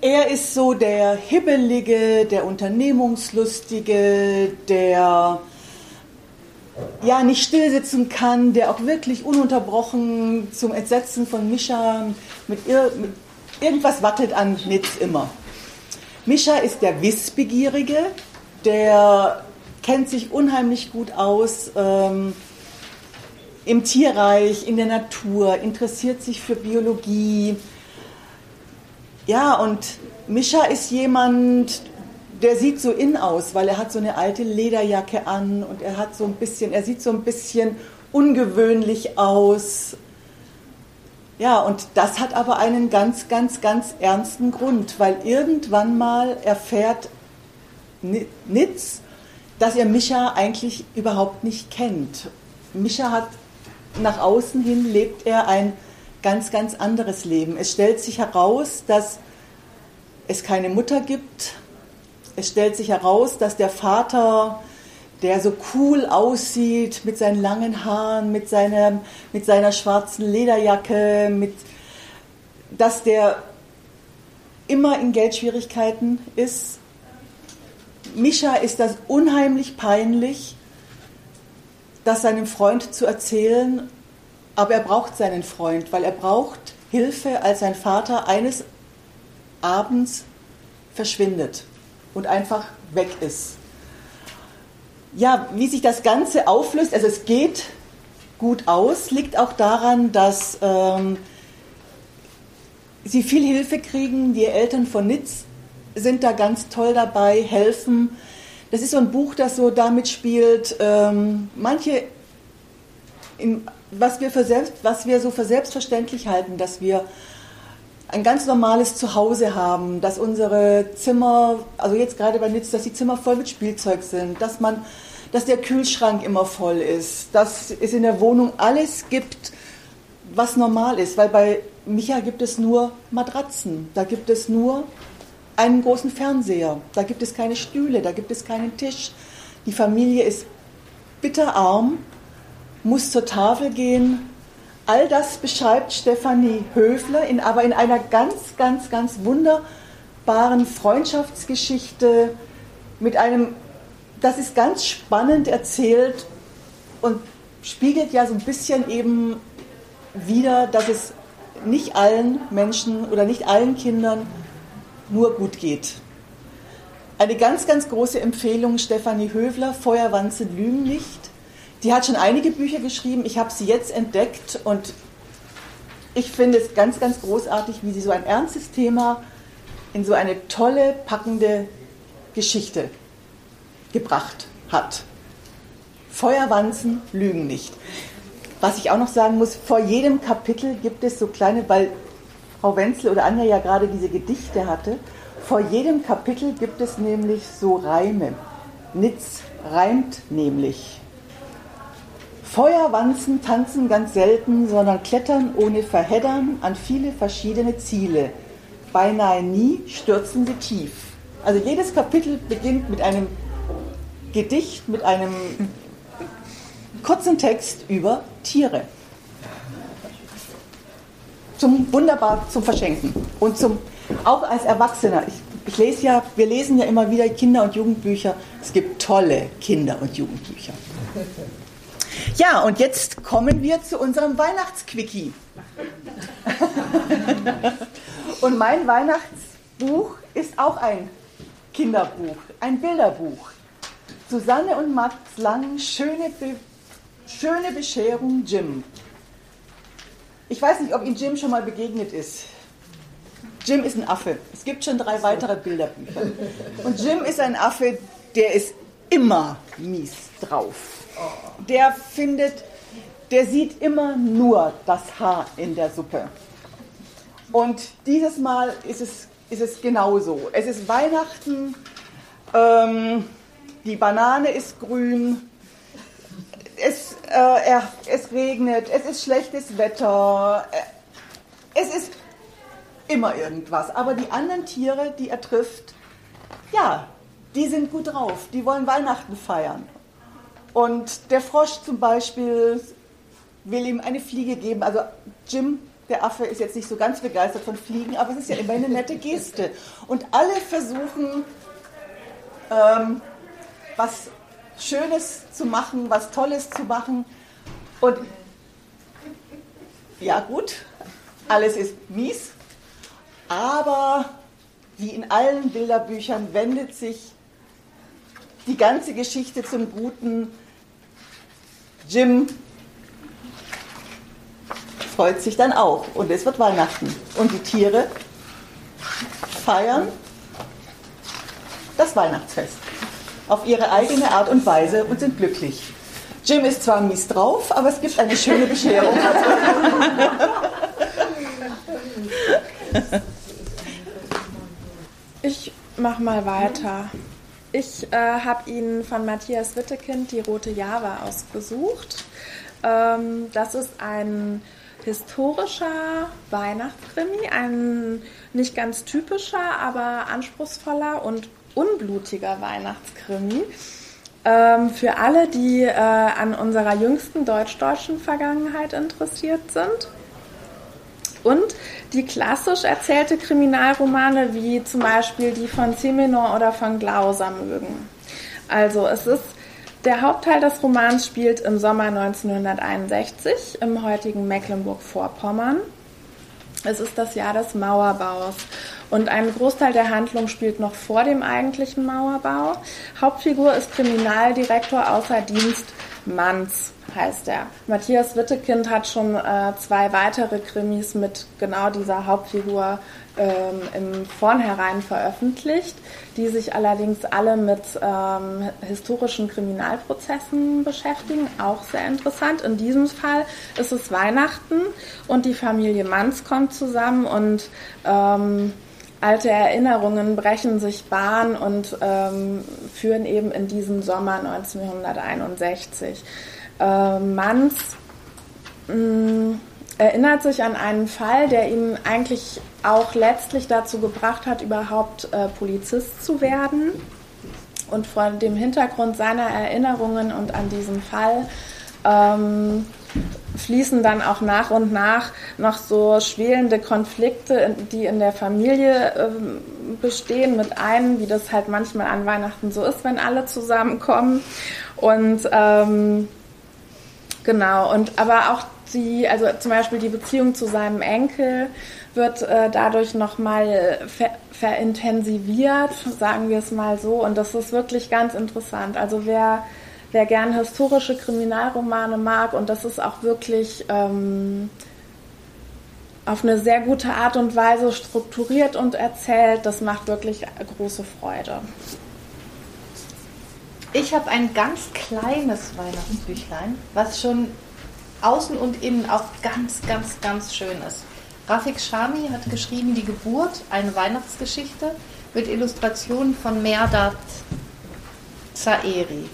er ist so der Hibbelige, der Unternehmungslustige, der ja nicht stillsitzen kann, der auch wirklich ununterbrochen zum Entsetzen von Mischa mit, ir mit irgendwas wackelt an Nitz immer. Mischa ist der Wissbegierige, der kennt sich unheimlich gut aus ähm, im Tierreich, in der Natur, interessiert sich für Biologie. Ja, und Mischa ist jemand, der sieht so in aus, weil er hat so eine alte Lederjacke an und er hat so ein bisschen, er sieht so ein bisschen ungewöhnlich aus. Ja, und das hat aber einen ganz, ganz, ganz ernsten Grund, weil irgendwann mal erfährt Nitz, dass er Mischa eigentlich überhaupt nicht kennt. Mischa hat nach außen hin lebt er ein ganz, ganz anderes Leben. Es stellt sich heraus, dass es keine Mutter gibt, es stellt sich heraus, dass der Vater, der so cool aussieht mit seinen langen Haaren, mit seiner, mit seiner schwarzen Lederjacke, mit, dass der immer in Geldschwierigkeiten ist. Mischa ist das unheimlich peinlich, das seinem Freund zu erzählen, aber er braucht seinen Freund, weil er braucht Hilfe, als sein Vater eines Abends verschwindet und einfach weg ist. Ja, wie sich das Ganze auflöst, also es geht gut aus, liegt auch daran, dass ähm, sie viel Hilfe kriegen. Die Eltern von Nitz sind da ganz toll dabei, helfen. Das ist so ein Buch, das so damit spielt, ähm, manche, in, was, wir für selbst, was wir so für selbstverständlich halten, dass wir ein ganz normales Zuhause haben, dass unsere Zimmer, also jetzt gerade bei Nitz, dass die Zimmer voll mit Spielzeug sind, dass man, dass der Kühlschrank immer voll ist, dass es in der Wohnung alles gibt, was normal ist, weil bei Micha gibt es nur Matratzen, da gibt es nur einen großen Fernseher, da gibt es keine Stühle, da gibt es keinen Tisch. Die Familie ist bitterarm, muss zur Tafel gehen, All das beschreibt Stefanie Höfler, in, aber in einer ganz, ganz, ganz wunderbaren Freundschaftsgeschichte mit einem, das ist ganz spannend erzählt und spiegelt ja so ein bisschen eben wieder, dass es nicht allen Menschen oder nicht allen Kindern nur gut geht. Eine ganz, ganz große Empfehlung, Stefanie Höfler, Feuerwanze lügen nicht. Die hat schon einige Bücher geschrieben. Ich habe sie jetzt entdeckt und ich finde es ganz, ganz großartig, wie sie so ein ernstes Thema in so eine tolle, packende Geschichte gebracht hat. Feuerwanzen lügen nicht. Was ich auch noch sagen muss, vor jedem Kapitel gibt es so kleine, weil Frau Wenzel oder Anja ja gerade diese Gedichte hatte, vor jedem Kapitel gibt es nämlich so Reime. Nitz reimt nämlich. Feuerwanzen tanzen ganz selten, sondern klettern ohne Verheddern an viele verschiedene Ziele. Beinahe nie stürzen sie tief. Also jedes Kapitel beginnt mit einem Gedicht, mit einem kurzen Text über Tiere. Zum wunderbar zum Verschenken und zum auch als Erwachsener. Ich, ich lese ja, wir lesen ja immer wieder Kinder- und Jugendbücher. Es gibt tolle Kinder- und Jugendbücher. Ja, und jetzt kommen wir zu unserem Weihnachtsquickie. Und mein Weihnachtsbuch ist auch ein Kinderbuch, ein Bilderbuch. Susanne und Max Lang, schöne, Be schöne Bescherung Jim. Ich weiß nicht, ob Ihnen Jim schon mal begegnet ist. Jim ist ein Affe. Es gibt schon drei weitere Bilderbücher. Und Jim ist ein Affe, der ist immer mies drauf. Der findet, der sieht immer nur das Haar in der Suppe. Und dieses Mal ist es, ist es genauso. Es ist Weihnachten, ähm, die Banane ist grün, es, äh, er, es regnet, es ist schlechtes Wetter, äh, es ist immer irgendwas. Aber die anderen Tiere, die er trifft, ja, die sind gut drauf, die wollen Weihnachten feiern. Und der Frosch zum Beispiel will ihm eine Fliege geben. Also Jim, der Affe, ist jetzt nicht so ganz begeistert von Fliegen, aber es ist ja immer eine nette Geste. Und alle versuchen, ähm, was Schönes zu machen, was Tolles zu machen. Und ja gut, alles ist mies, aber wie in allen Bilderbüchern wendet sich die ganze Geschichte zum Guten. Jim freut sich dann auch und es wird Weihnachten. Und die Tiere feiern das Weihnachtsfest auf ihre eigene Art und Weise und sind glücklich. Jim ist zwar mies drauf, aber es gibt eine schöne Bescherung. Ich mach mal weiter. Ich äh, habe Ihnen von Matthias Wittekind die Rote Java ausgesucht. Ähm, das ist ein historischer Weihnachtskrimi, ein nicht ganz typischer, aber anspruchsvoller und unblutiger Weihnachtskrimi. Ähm, für alle, die äh, an unserer jüngsten deutsch-deutschen Vergangenheit interessiert sind. Und die klassisch erzählte Kriminalromane wie zum Beispiel die von Simenon oder von Glauser mögen. Also es ist der Hauptteil des Romans spielt im Sommer 1961 im heutigen Mecklenburg-Vorpommern. Es ist das Jahr des Mauerbaus und ein Großteil der Handlung spielt noch vor dem eigentlichen Mauerbau. Hauptfigur ist Kriminaldirektor außer Dienst Manz heißt er. Matthias Wittekind hat schon äh, zwei weitere Krimis mit genau dieser Hauptfigur ähm, im Vornherein veröffentlicht, die sich allerdings alle mit ähm, historischen Kriminalprozessen beschäftigen. Auch sehr interessant. In diesem Fall ist es Weihnachten und die Familie Manz kommt zusammen und ähm, alte Erinnerungen brechen sich Bahn und ähm, führen eben in diesen Sommer 1961. Äh, Manns erinnert sich an einen Fall, der ihn eigentlich auch letztlich dazu gebracht hat, überhaupt äh, Polizist zu werden. Und vor dem Hintergrund seiner Erinnerungen und an diesen Fall ähm, fließen dann auch nach und nach noch so schwelende Konflikte, die in der Familie äh, bestehen, mit ein, wie das halt manchmal an Weihnachten so ist, wenn alle zusammenkommen. Und ähm, genau, und aber auch die, also zum Beispiel die Beziehung zu seinem Enkel wird äh, dadurch nochmal ver verintensiviert, sagen wir es mal so. Und das ist wirklich ganz interessant. Also wer wer gern historische Kriminalromane mag und das ist auch wirklich ähm, auf eine sehr gute Art und Weise strukturiert und erzählt, das macht wirklich große Freude. Ich habe ein ganz kleines Weihnachtsbüchlein, was schon außen und innen auch ganz, ganz, ganz schön ist. Rafik Shami hat geschrieben Die Geburt, eine Weihnachtsgeschichte mit Illustrationen von Merdat Zaeri.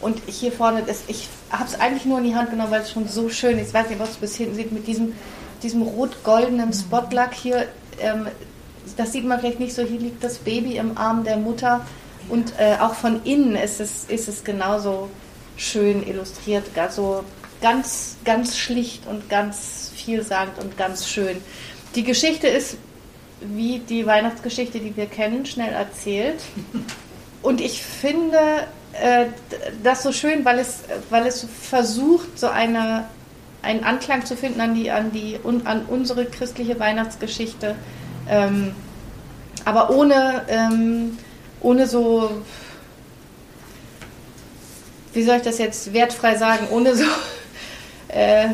Und hier vorne, das, ich habe es eigentlich nur in die Hand genommen, weil es schon so schön ist. Ich weiß nicht, was es bis hinten sieht, mit diesem, diesem rot-goldenen Spotlack hier. Ähm, das sieht man vielleicht nicht so. Hier liegt das Baby im Arm der Mutter. Und äh, auch von innen ist es, ist es genauso schön illustriert. Also ganz, ganz schlicht und ganz vielsagend und ganz schön. Die Geschichte ist wie die Weihnachtsgeschichte, die wir kennen, schnell erzählt. Und ich finde, äh, das so schön, weil es, weil es versucht, so eine, einen Anklang zu finden an, die, an, die, an unsere christliche Weihnachtsgeschichte, ähm, aber ohne, ähm, ohne so, wie soll ich das jetzt wertfrei sagen, ohne so äh,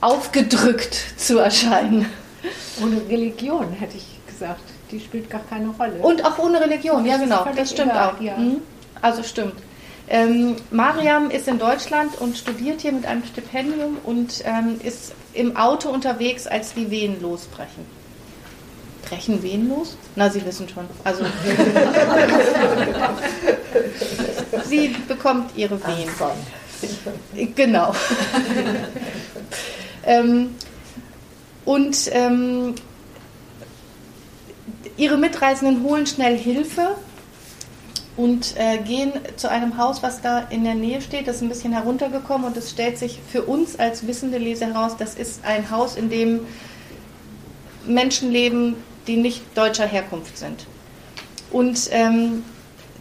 aufgedrückt zu erscheinen. Ohne Religion, hätte ich gesagt. Die spielt gar keine Rolle. Und auch ohne Religion, ja genau, das stimmt egal, auch. Ja. Mhm. Also stimmt. Ähm, Mariam ist in Deutschland und studiert hier mit einem Stipendium und ähm, ist im Auto unterwegs, als die Wehen losbrechen. Brechen Wehen los? Na, Sie wissen schon. Also sie bekommt ihre Wehen. Genau. ähm, und ähm, ihre Mitreisenden holen schnell Hilfe und äh, gehen zu einem Haus, was da in der Nähe steht. Das ist ein bisschen heruntergekommen und es stellt sich für uns als wissende Leser heraus, das ist ein Haus, in dem Menschen leben, die nicht deutscher Herkunft sind. Und ähm,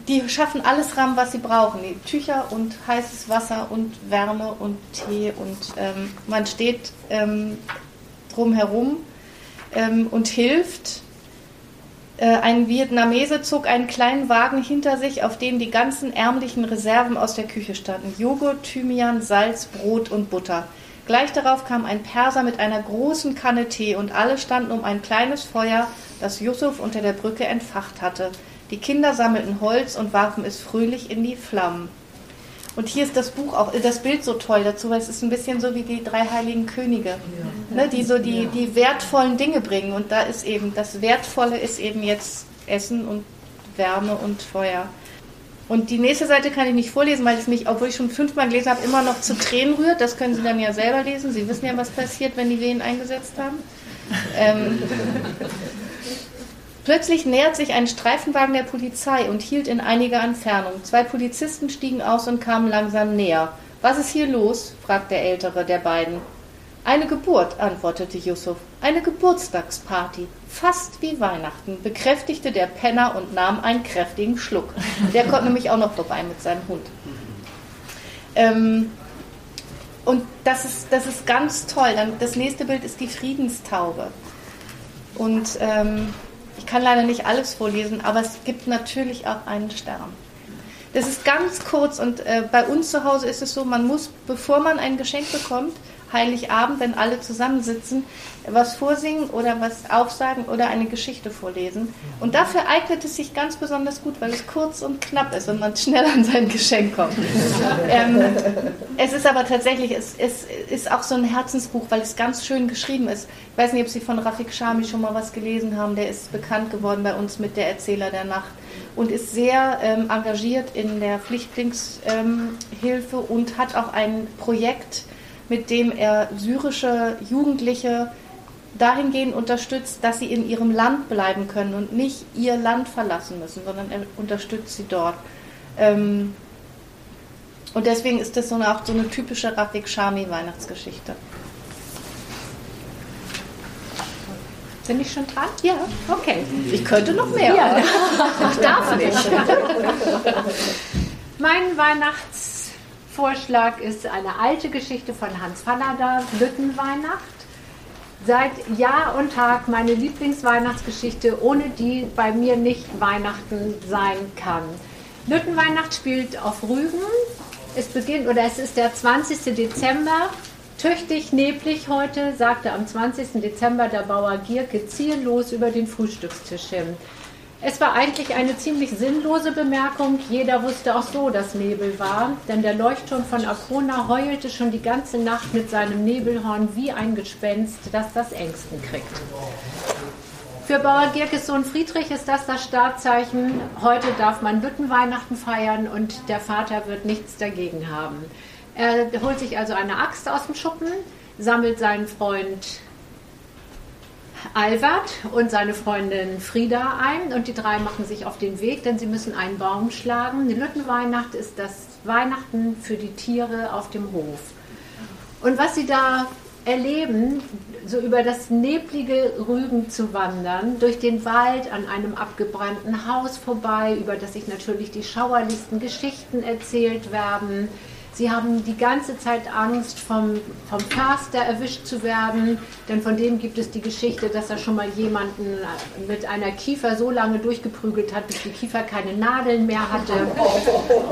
die schaffen alles ran, was sie brauchen. Die Tücher und heißes Wasser und Wärme und Tee und ähm, man steht ähm, drumherum ähm, und hilft ein Vietnamese zog einen kleinen Wagen hinter sich, auf dem die ganzen ärmlichen Reserven aus der Küche standen. Joghurt, Thymian, Salz, Brot und Butter. Gleich darauf kam ein Perser mit einer großen Kanne Tee und alle standen um ein kleines Feuer, das Yusuf unter der Brücke entfacht hatte. Die Kinder sammelten Holz und warfen es fröhlich in die Flammen. Und hier ist das Buch auch, das Bild so toll dazu, weil es ist ein bisschen so wie die drei heiligen Könige, ja. ne, die so die, die wertvollen Dinge bringen. Und da ist eben, das Wertvolle ist eben jetzt Essen und Wärme und Feuer. Und die nächste Seite kann ich nicht vorlesen, weil es mich, obwohl ich schon fünfmal gelesen habe, immer noch zu Tränen rührt. Das können Sie dann ja selber lesen. Sie wissen ja, was passiert, wenn die Wehen eingesetzt haben. Ähm, Plötzlich nähert sich ein Streifenwagen der Polizei und hielt in einiger Entfernung. Zwei Polizisten stiegen aus und kamen langsam näher. Was ist hier los? fragte der ältere der beiden. Eine Geburt, antwortete Yusuf. Eine Geburtstagsparty. Fast wie Weihnachten, bekräftigte der Penner und nahm einen kräftigen Schluck. Der kommt nämlich auch noch vorbei mit seinem Hund. Ähm, und das ist, das ist ganz toll. Dann, das nächste Bild ist die Friedenstaube. Und ähm, ich kann leider nicht alles vorlesen, aber es gibt natürlich auch einen Stern. Das ist ganz kurz und äh, bei uns zu Hause ist es so, man muss, bevor man ein Geschenk bekommt, Heiligabend, wenn alle zusammensitzen, was vorsingen oder was aufsagen oder eine Geschichte vorlesen. Und dafür eignet es sich ganz besonders gut, weil es kurz und knapp ist und man schnell an sein Geschenk kommt. ähm, es ist aber tatsächlich, es, es, ist auch so ein Herzensbuch, weil es ganz schön geschrieben ist. Ich weiß nicht, ob Sie von Rafik Shami schon mal was gelesen haben. Der ist bekannt geworden bei uns mit Der Erzähler der Nacht und ist sehr ähm, engagiert in der Flüchtlingshilfe ähm, und hat auch ein Projekt, mit dem er syrische Jugendliche dahingehend unterstützt, dass sie in ihrem Land bleiben können und nicht ihr Land verlassen müssen, sondern er unterstützt sie dort. Ähm, und deswegen ist das so eine, auch so eine typische Rafik Shami Weihnachtsgeschichte. Bin ich schon dran? Ja, okay. Ich könnte noch mehr. Ja. ich darf nicht. mein Weihnachts Vorschlag ist eine alte Geschichte von Hans Fallada, Lüttenweihnacht. Seit Jahr und Tag meine Lieblingsweihnachtsgeschichte, ohne die bei mir nicht Weihnachten sein kann. Lüttenweihnacht spielt auf Rügen. Es beginnt, oder es ist der 20. Dezember. Tüchtig neblig heute, sagte am 20. Dezember der Bauer Gierke ziellos über den Frühstückstisch hin. Es war eigentlich eine ziemlich sinnlose Bemerkung. Jeder wusste auch so, dass Nebel war, denn der Leuchtturm von Arkona heulte schon die ganze Nacht mit seinem Nebelhorn wie ein Gespenst, das das Ängsten kriegt. Für Bauer Gierkes Sohn Friedrich ist das das Startzeichen. Heute darf man Büttenweihnachten feiern und der Vater wird nichts dagegen haben. Er holt sich also eine Axt aus dem Schuppen, sammelt seinen Freund Albert und seine Freundin Frieda ein und die drei machen sich auf den Weg, denn sie müssen einen Baum schlagen. Die Lüttenweihnacht ist das Weihnachten für die Tiere auf dem Hof. Und was sie da erleben, so über das neblige Rügen zu wandern, durch den Wald an einem abgebrannten Haus vorbei, über das sich natürlich die schauerlichsten Geschichten erzählt werden. Sie haben die ganze Zeit Angst, vom, vom Förster erwischt zu werden, denn von dem gibt es die Geschichte, dass er schon mal jemanden mit einer Kiefer so lange durchgeprügelt hat, bis die Kiefer keine Nadeln mehr hatte.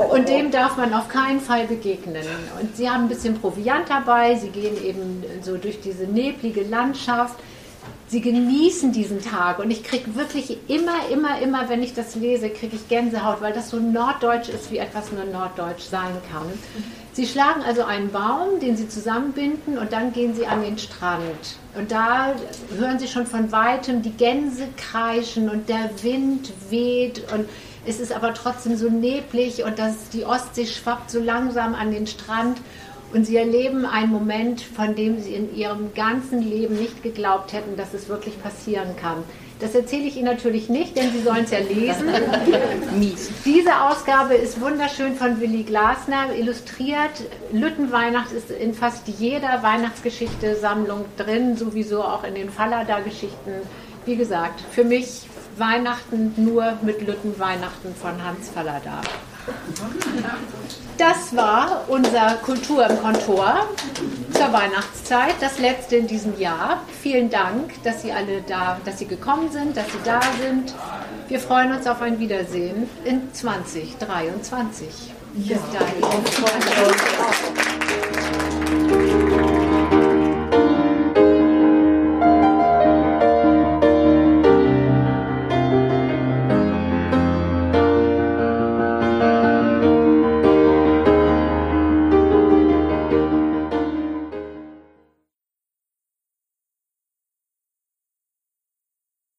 Und dem darf man auf keinen Fall begegnen. Und Sie haben ein bisschen Proviant dabei, Sie gehen eben so durch diese neblige Landschaft. Sie genießen diesen Tag und ich kriege wirklich immer, immer, immer, wenn ich das lese, kriege ich Gänsehaut, weil das so norddeutsch ist, wie etwas nur norddeutsch sein kann. Sie schlagen also einen Baum, den Sie zusammenbinden und dann gehen Sie an den Strand. Und da hören Sie schon von weitem die Gänse kreischen und der Wind weht und es ist aber trotzdem so neblig und das, die Ostsee schwappt so langsam an den Strand. Und sie erleben einen Moment, von dem sie in ihrem ganzen Leben nicht geglaubt hätten, dass es wirklich passieren kann. Das erzähle ich Ihnen natürlich nicht, denn Sie sollen es ja lesen. Diese Ausgabe ist wunderschön von Willi Glasner illustriert. Lüttenweihnacht ist in fast jeder Weihnachtsgeschichte-Sammlung drin, sowieso auch in den Fallada-Geschichten. Wie gesagt, für mich Weihnachten nur mit Lüttenweihnachten von Hans Fallada. Das war unser Kultur im Kontor zur Weihnachtszeit, das letzte in diesem Jahr. Vielen Dank, dass Sie alle da, dass Sie gekommen sind, dass Sie da sind. Wir freuen uns auf ein Wiedersehen in 2023. Bis dahin.